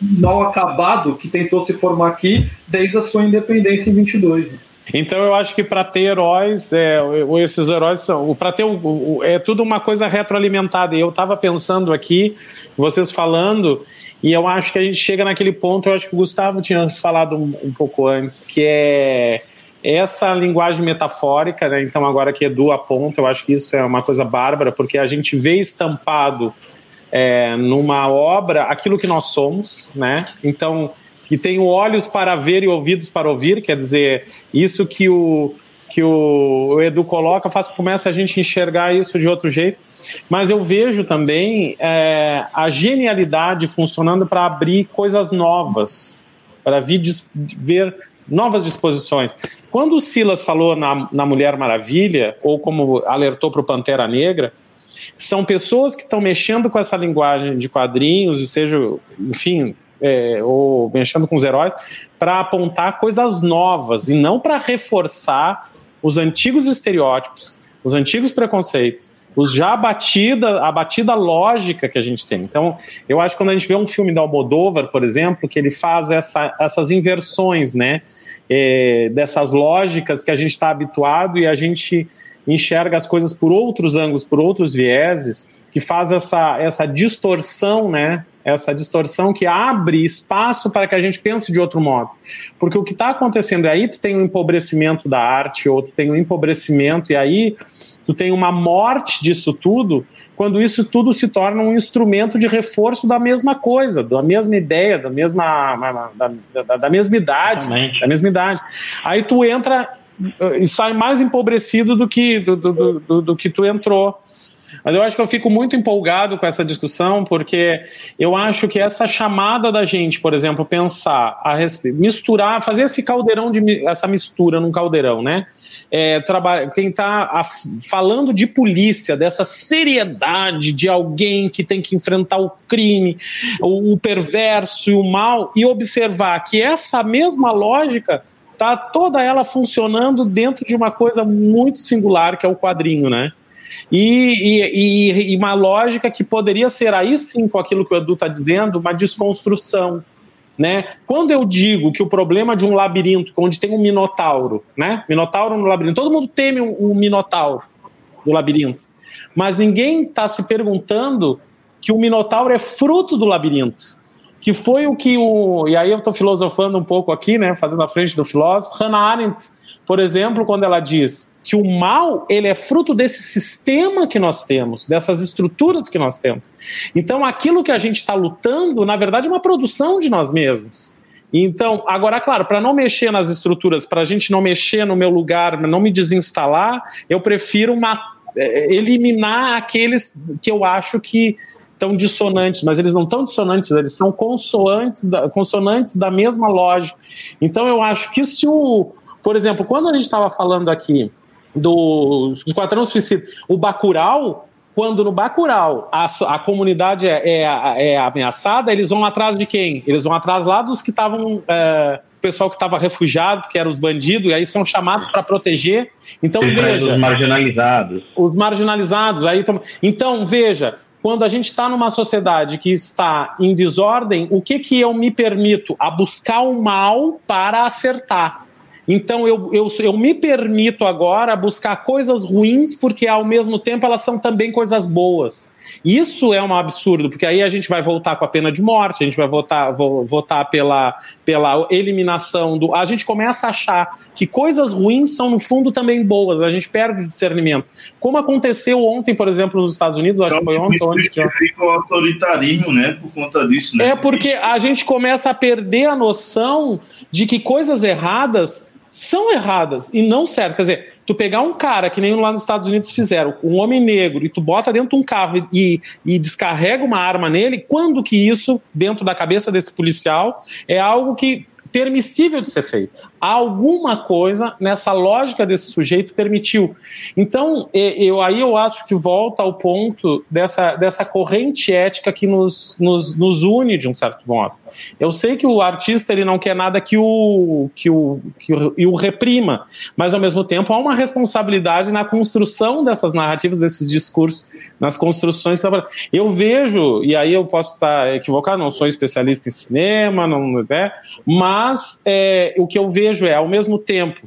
mal acabado que tentou se formar aqui desde a sua independência em 22. Então eu acho que para ter heróis, é, esses heróis são, para ter um, é tudo uma coisa retroalimentada. E eu estava pensando aqui, vocês falando, e eu acho que a gente chega naquele ponto. Eu acho que o Gustavo tinha falado um, um pouco antes, que é essa linguagem metafórica, né? Então, agora que Edu aponta, eu acho que isso é uma coisa bárbara, porque a gente vê estampado é, numa obra aquilo que nós somos, né? Então, que tem olhos para ver e ouvidos para ouvir, quer dizer, isso que o que o, o Edu coloca faz começa a gente enxergar isso de outro jeito. Mas eu vejo também é, a genialidade funcionando para abrir coisas novas, para ver novas disposições. Quando o Silas falou na, na Mulher Maravilha, ou como alertou para o Pantera Negra, são pessoas que estão mexendo com essa linguagem de quadrinhos, seja, enfim, é, ou mexendo com os heróis, para apontar coisas novas e não para reforçar os antigos estereótipos, os antigos preconceitos, os já abatida, a batida lógica que a gente tem. Então, eu acho que quando a gente vê um filme da Almodóvar, por exemplo, que ele faz essa, essas inversões, né, é, dessas lógicas que a gente está habituado e a gente enxerga as coisas por outros ângulos, por outros vieses, que faz essa, essa distorção, né? Essa distorção que abre espaço para que a gente pense de outro modo. Porque o que está acontecendo é aí tu tem um empobrecimento da arte, ou tu tem um empobrecimento, e aí tu tem uma morte disso tudo, quando isso tudo se torna um instrumento de reforço da mesma coisa, da mesma ideia, da mesma, da, da, da mesma idade, da mesma idade. Aí tu entra e sai mais empobrecido do que, do, do, do, do que tu entrou. Mas eu acho que eu fico muito empolgado com essa discussão, porque eu acho que essa chamada da gente, por exemplo, pensar, a misturar, fazer esse caldeirão, de, essa mistura num caldeirão, né? É, quem está falando de polícia, dessa seriedade de alguém que tem que enfrentar o crime, o, o perverso e o mal, e observar que essa mesma lógica tá toda ela funcionando dentro de uma coisa muito singular que é o quadrinho, né? E, e, e, uma lógica que poderia ser aí sim, com aquilo que o Edu está dizendo, uma desconstrução. Né? Quando eu digo que o problema de um labirinto, onde tem um minotauro, né? Minotauro no labirinto, todo mundo teme um, um minotauro do labirinto, mas ninguém está se perguntando que o minotauro é fruto do labirinto que foi o que o. E aí eu estou filosofando um pouco aqui, né, fazendo a frente do filósofo. Hannah Arendt, por exemplo, quando ela diz que o mal ele é fruto desse sistema que nós temos, dessas estruturas que nós temos. Então, aquilo que a gente está lutando, na verdade, é uma produção de nós mesmos. Então, agora, claro, para não mexer nas estruturas, para a gente não mexer no meu lugar, não me desinstalar, eu prefiro uma, é, eliminar aqueles que eu acho que estão dissonantes, mas eles não estão dissonantes, eles são consoantes da, consonantes da mesma lógica. Então eu acho que se o, por exemplo, quando a gente estava falando aqui do, dos quatrão suicida, o Bacurau, quando no Bacurau a, a comunidade é, é, é, ameaçada, eles vão atrás de quem? Eles vão atrás lá dos que estavam. É, o pessoal que estava refugiado, que eram os bandidos, e aí são chamados para proteger. Então, veja. Os marginalizados. Os marginalizados. Aí, então, veja, quando a gente está numa sociedade que está em desordem, o que, que eu me permito? A buscar o mal para acertar. Então eu, eu, eu me permito agora buscar coisas ruins, porque ao mesmo tempo elas são também coisas boas. Isso é um absurdo, porque aí a gente vai voltar com a pena de morte, a gente vai votar, votar pela, pela eliminação do. A gente começa a achar que coisas ruins são, no fundo, também boas, a gente perde o discernimento. Como aconteceu ontem, por exemplo, nos Estados Unidos, acho que foi ontem ou ontem. Fica o autoritarismo, né? Por conta disso, né? É porque a gente começa a perder a noção de que coisas erradas são erradas e não certas. Quer dizer, tu pegar um cara que nem lá nos Estados Unidos fizeram, um homem negro, e tu bota dentro de um carro e, e descarrega uma arma nele, quando que isso, dentro da cabeça desse policial, é algo que permissível de ser feito. Alguma coisa nessa lógica desse sujeito permitiu. Então, eu aí eu acho que volta ao ponto dessa, dessa corrente ética que nos, nos, nos une de um certo modo. Eu sei que o artista ele não quer nada que o, que o, que o, e o reprima, mas ao mesmo tempo há uma responsabilidade na construção dessas narrativas, desses discursos, nas construções. Eu vejo, e aí eu posso estar equivocado, não sou especialista em cinema, não, né, mas é, o que eu vejo é, ao mesmo tempo,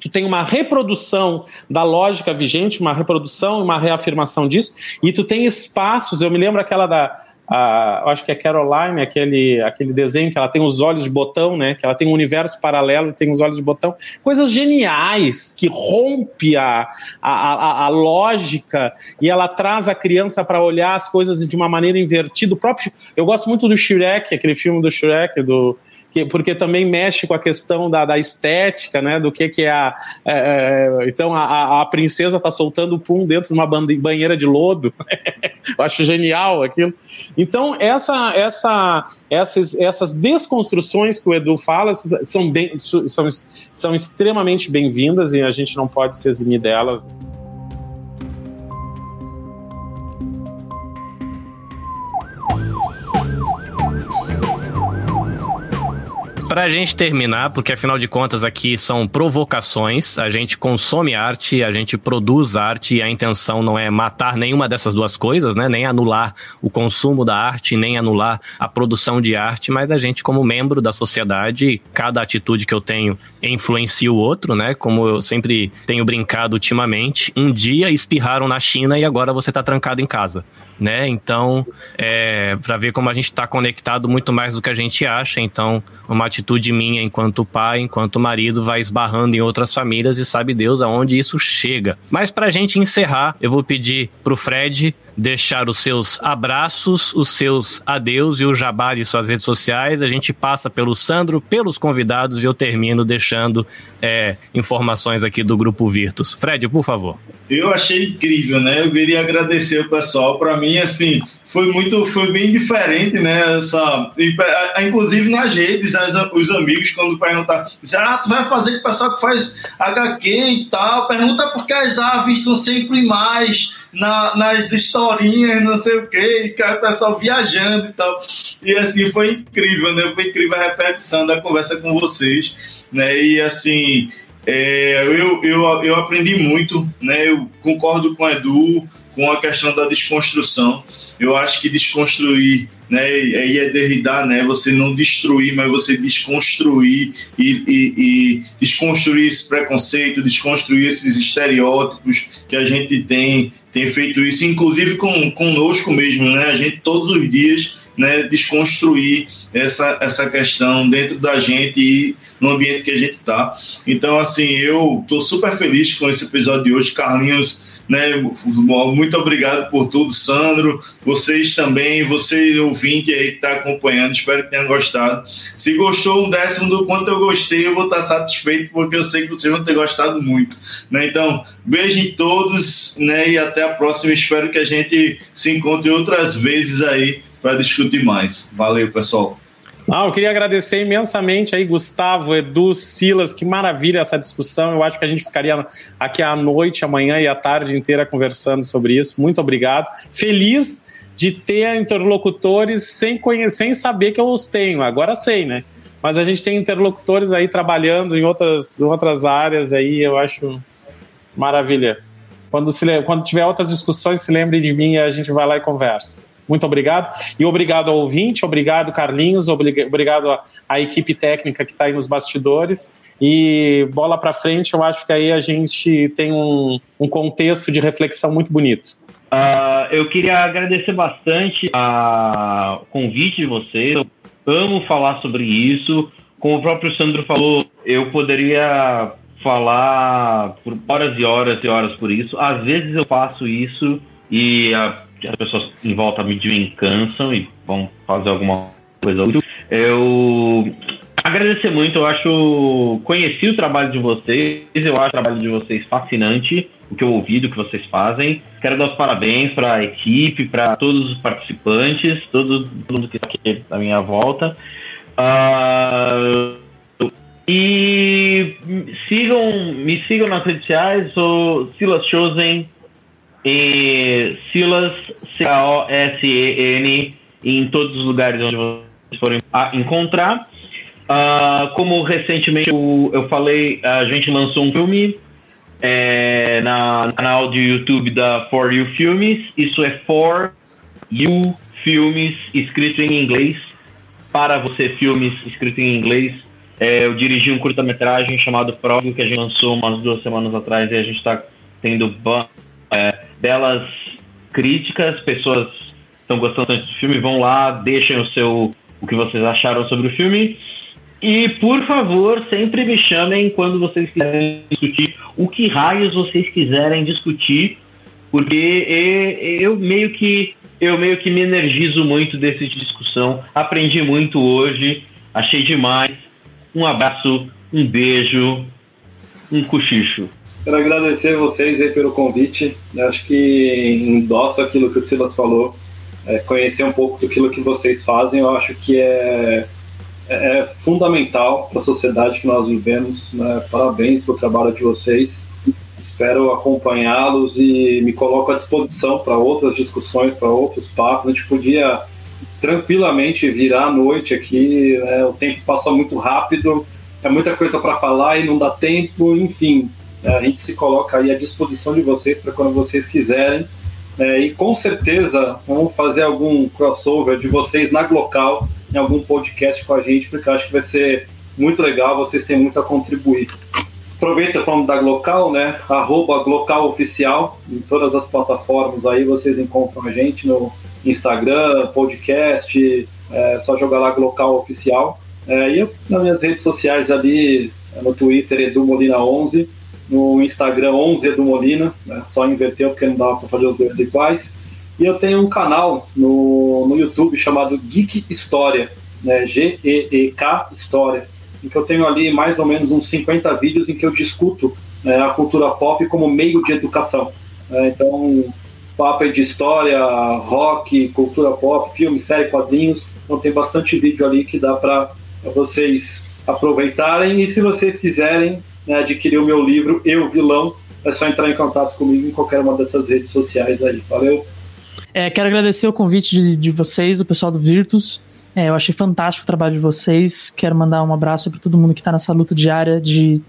tu tem uma reprodução da lógica vigente, uma reprodução, uma reafirmação disso, e tu tem espaços, eu me lembro aquela da a, acho que é Caroline, aquele, aquele desenho que ela tem os olhos de botão, né? Que ela tem um universo paralelo e tem os olhos de botão. Coisas geniais que rompe a, a, a, a lógica e ela traz a criança para olhar as coisas de uma maneira invertida. O próprio, eu gosto muito do Shrek, aquele filme do Shrek, do, que, porque também mexe com a questão da, da estética, né? Do que, que é a. É, é então a, a princesa está soltando o pum dentro de uma banheira de lodo. [LAUGHS] Eu acho genial aquilo. Então, essa, essa, essas, essas desconstruções que o Edu fala são, bem, são, são extremamente bem-vindas e a gente não pode se eximir delas. Para a gente terminar, porque afinal de contas aqui são provocações, a gente consome arte, a gente produz arte e a intenção não é matar nenhuma dessas duas coisas, né? Nem anular o consumo da arte, nem anular a produção de arte, mas a gente como membro da sociedade, cada atitude que eu tenho influencia o outro, né? Como eu sempre tenho brincado ultimamente, um dia espirraram na China e agora você está trancado em casa né? Então, é, para ver como a gente está conectado muito mais do que a gente acha. Então, uma atitude minha enquanto pai, enquanto marido, vai esbarrando em outras famílias e sabe Deus aonde isso chega. Mas para a gente encerrar, eu vou pedir pro Fred deixar os seus abraços, os seus adeus e o jabá de suas redes sociais. A gente passa pelo Sandro, pelos convidados e eu termino deixando é, informações aqui do Grupo Virtus. Fred, por favor. Eu achei incrível, né? Eu queria agradecer o pessoal. Para mim, assim, foi muito, foi bem diferente, né? Essa, inclusive nas redes, as, os amigos, quando perguntaram, disseram, ah, tu vai fazer com o pessoal que faz HQ e tal, pergunta por que as aves são sempre mais na, nas historinhas, não sei o quê, e o pessoal viajando e tal. E assim, foi incrível, né? Foi incrível a repetição da conversa com vocês, né? E assim, é, eu, eu, eu aprendi muito, né? Eu concordo com o Edu, com a questão da desconstrução. Eu acho que desconstruir né? Aí é Derrida, né? Você não destruir, mas você desconstruir e, e, e, desconstruir esse preconceito, desconstruir esses estereótipos que a gente tem, tem feito isso, inclusive com, conosco mesmo, né? A gente todos os dias, né? Desconstruir essa, essa questão dentro da gente e no ambiente que a gente está. Então, assim, eu tô super feliz com esse episódio de hoje, Carlinhos né? Muito obrigado por tudo, Sandro. Vocês também, você ouvinte aí que está acompanhando, espero que tenha gostado. Se gostou um décimo do quanto eu gostei, eu vou estar satisfeito, porque eu sei que vocês vão ter gostado muito. Né? Então, beijo em todos né? e até a próxima. Espero que a gente se encontre outras vezes aí para discutir mais. Valeu, pessoal. Não, eu queria agradecer imensamente aí, Gustavo, Edu, Silas, que maravilha essa discussão. Eu acho que a gente ficaria aqui à noite, amanhã e à tarde inteira conversando sobre isso. Muito obrigado. Feliz de ter interlocutores sem, conhecer, sem saber que eu os tenho. Agora sei, né? Mas a gente tem interlocutores aí trabalhando em outras, em outras áreas aí, eu acho maravilha. Quando, se, quando tiver outras discussões, se lembre de mim e a gente vai lá e conversa. Muito obrigado. E obrigado ao ouvinte, obrigado, Carlinhos, obrigado à, equipe técnica que está aí nos bastidores. E bola para frente, eu acho que aí a gente tem um, um contexto de reflexão muito bonito. Uh, eu queria agradecer bastante o convite de vocês. Eu amo falar sobre isso. Como o próprio Sandro falou, eu poderia falar por horas e horas e horas por isso. Às vezes eu faço isso e a as pessoas em volta de mim cansam e vão fazer alguma coisa útil. Eu agradecer muito, eu acho. Conheci o trabalho de vocês, eu acho o trabalho de vocês fascinante, o que eu ouvi do que vocês fazem. Quero dar os parabéns para a equipe, para todos os participantes, todo mundo que está aqui à minha volta. Uh, e sigam, me sigam nas redes sociais, sou Silas Chosen e Silas, C-A-O-S-E-N, em todos os lugares onde vocês forem encontrar. Uh, como recentemente eu, eu, falei, a gente lançou um filme é, na, no canal de YouTube da For You Filmes. Isso é For You Filmes, escrito em inglês. Para você, filmes escrito em inglês. É, eu dirigi um curta-metragem chamado Frog, que a gente lançou umas duas semanas atrás e a gente está tendo é, belas críticas, pessoas estão gostando tanto do filme, vão lá, deixem o seu o que vocês acharam sobre o filme. E, por favor, sempre me chamem quando vocês quiserem discutir o que raios vocês quiserem discutir, porque eu meio que eu meio que me energizo muito desse discussão, aprendi muito hoje Achei demais. Um abraço, um beijo, um cochicho. Quero agradecer vocês aí pelo convite. Eu acho que endosso aquilo que o Silas falou. É, conhecer um pouco daquilo que vocês fazem, eu acho que é, é, é fundamental para a sociedade que nós vivemos. Né? Parabéns pelo trabalho de vocês. Espero acompanhá-los e me coloco à disposição para outras discussões, para outros papos. A gente podia tranquilamente virar à noite aqui, né? o tempo passa muito rápido, é muita coisa para falar e não dá tempo, enfim. A gente se coloca aí à disposição de vocês para quando vocês quiserem. É, e com certeza vamos fazer algum crossover de vocês na Glocal, em algum podcast com a gente, porque acho que vai ser muito legal, vocês têm muito a contribuir. Aproveita falando da Glocal, né? Arroba Glocal Oficial, em todas as plataformas aí vocês encontram a gente no Instagram, podcast, é só jogar lá Glocal Oficial. É, e eu, nas minhas redes sociais ali, no Twitter, Edu Molina 11, no Instagram 11 Edu Molina, né? só inverteu porque não dava para fazer os dois iguais. E eu tenho um canal no, no YouTube chamado Geek História, né? G-E-E-K História, em que eu tenho ali mais ou menos uns 50 vídeos em que eu discuto né, a cultura pop como meio de educação. Né? Então, papo de história, rock, cultura pop, filme, série, quadrinhos. Então tem bastante vídeo ali que dá para vocês aproveitarem. E se vocês quiserem né, adquirir o meu livro Eu Vilão, é só entrar em contato comigo em qualquer uma dessas redes sociais aí. Valeu! É, quero agradecer o convite de, de vocês, o pessoal do Virtus. É, eu achei fantástico o trabalho de vocês. Quero mandar um abraço para todo mundo que está nessa luta diária de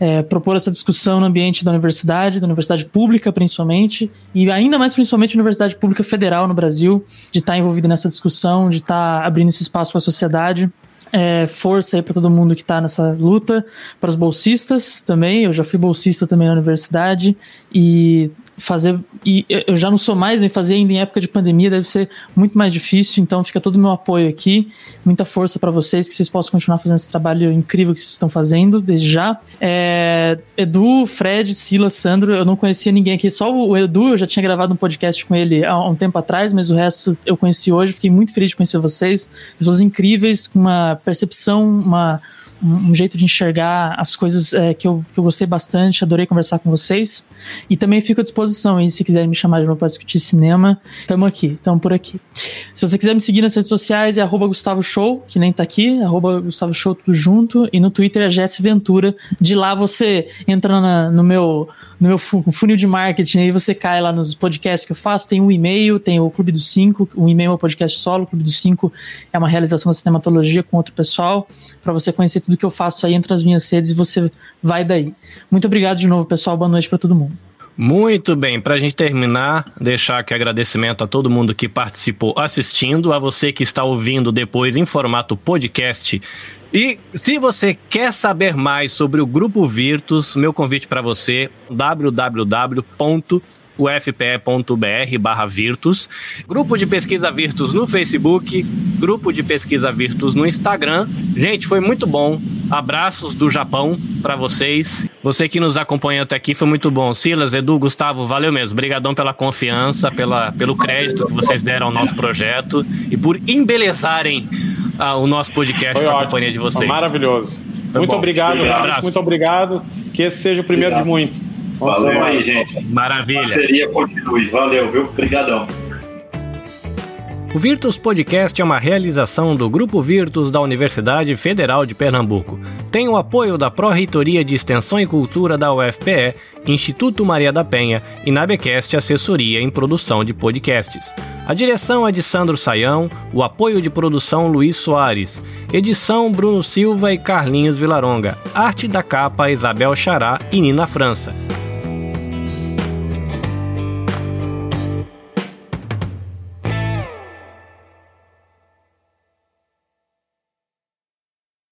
é, propor essa discussão no ambiente da universidade, da universidade pública principalmente, e ainda mais principalmente Universidade Pública Federal no Brasil, de estar tá envolvida nessa discussão, de estar tá abrindo esse espaço para a sociedade. É, força aí para todo mundo que está nessa luta, para os bolsistas também. Eu já fui bolsista também na universidade e fazer e eu já não sou mais nem fazer ainda em época de pandemia deve ser muito mais difícil então fica todo o meu apoio aqui muita força para vocês que vocês possam continuar fazendo esse trabalho incrível que vocês estão fazendo desde já. É, Edu Fred Silas Sandro eu não conhecia ninguém aqui só o Edu eu já tinha gravado um podcast com ele há um tempo atrás mas o resto eu conheci hoje fiquei muito feliz de conhecer vocês pessoas incríveis com uma percepção uma um, jeito de enxergar as coisas é, que, eu, que eu gostei bastante, adorei conversar com vocês. E também fico à disposição, hein, se quiserem me chamar de novo para discutir cinema, estamos aqui, estamos por aqui. Se você quiser me seguir nas redes sociais, é arroba Gustavo Show, que nem tá aqui, arroba Gustavo Show tudo junto, e no Twitter é Jess Ventura. De lá você entra na, no meu no meu funil de marketing, aí você cai lá nos podcasts que eu faço, tem um e-mail, tem o Clube dos Cinco, o e-mail é o podcast solo, o Clube dos Cinco é uma realização da cinematologia com outro pessoal, para você conhecer tudo que eu faço aí entre as minhas redes e você vai daí. Muito obrigado de novo, pessoal, boa noite para todo mundo. Muito bem, para a gente terminar, deixar aqui agradecimento a todo mundo que participou assistindo, a você que está ouvindo depois em formato podcast. E se você quer saber mais sobre o Grupo Virtus, meu convite para você, www ufpe.br barra Virtus, grupo de pesquisa Virtus no Facebook, grupo de pesquisa Virtus no Instagram. Gente, foi muito bom. Abraços do Japão para vocês. Você que nos acompanhou até aqui foi muito bom. Silas, Edu, Gustavo, valeu mesmo. Obrigadão pela confiança, pela, pelo crédito que vocês deram ao nosso projeto e por embelezarem ah, o nosso podcast foi na ótimo. companhia de vocês. Maravilhoso. Foi muito bom. obrigado, obrigado. muito obrigado. Que esse seja o primeiro obrigado. de muitos. Valeu aí, gente. Maravilha. A parceria continue. Valeu, viu? Obrigadão. O Virtus Podcast é uma realização do Grupo Virtus da Universidade Federal de Pernambuco. Tem o apoio da Pró-Reitoria de Extensão e Cultura da UFPE, Instituto Maria da Penha e Nabecast Assessoria em Produção de Podcasts. A direção é de Sandro Saião, o apoio de produção Luiz Soares, edição Bruno Silva e Carlinhos Vilaronga, arte da capa Isabel Xará e Nina França.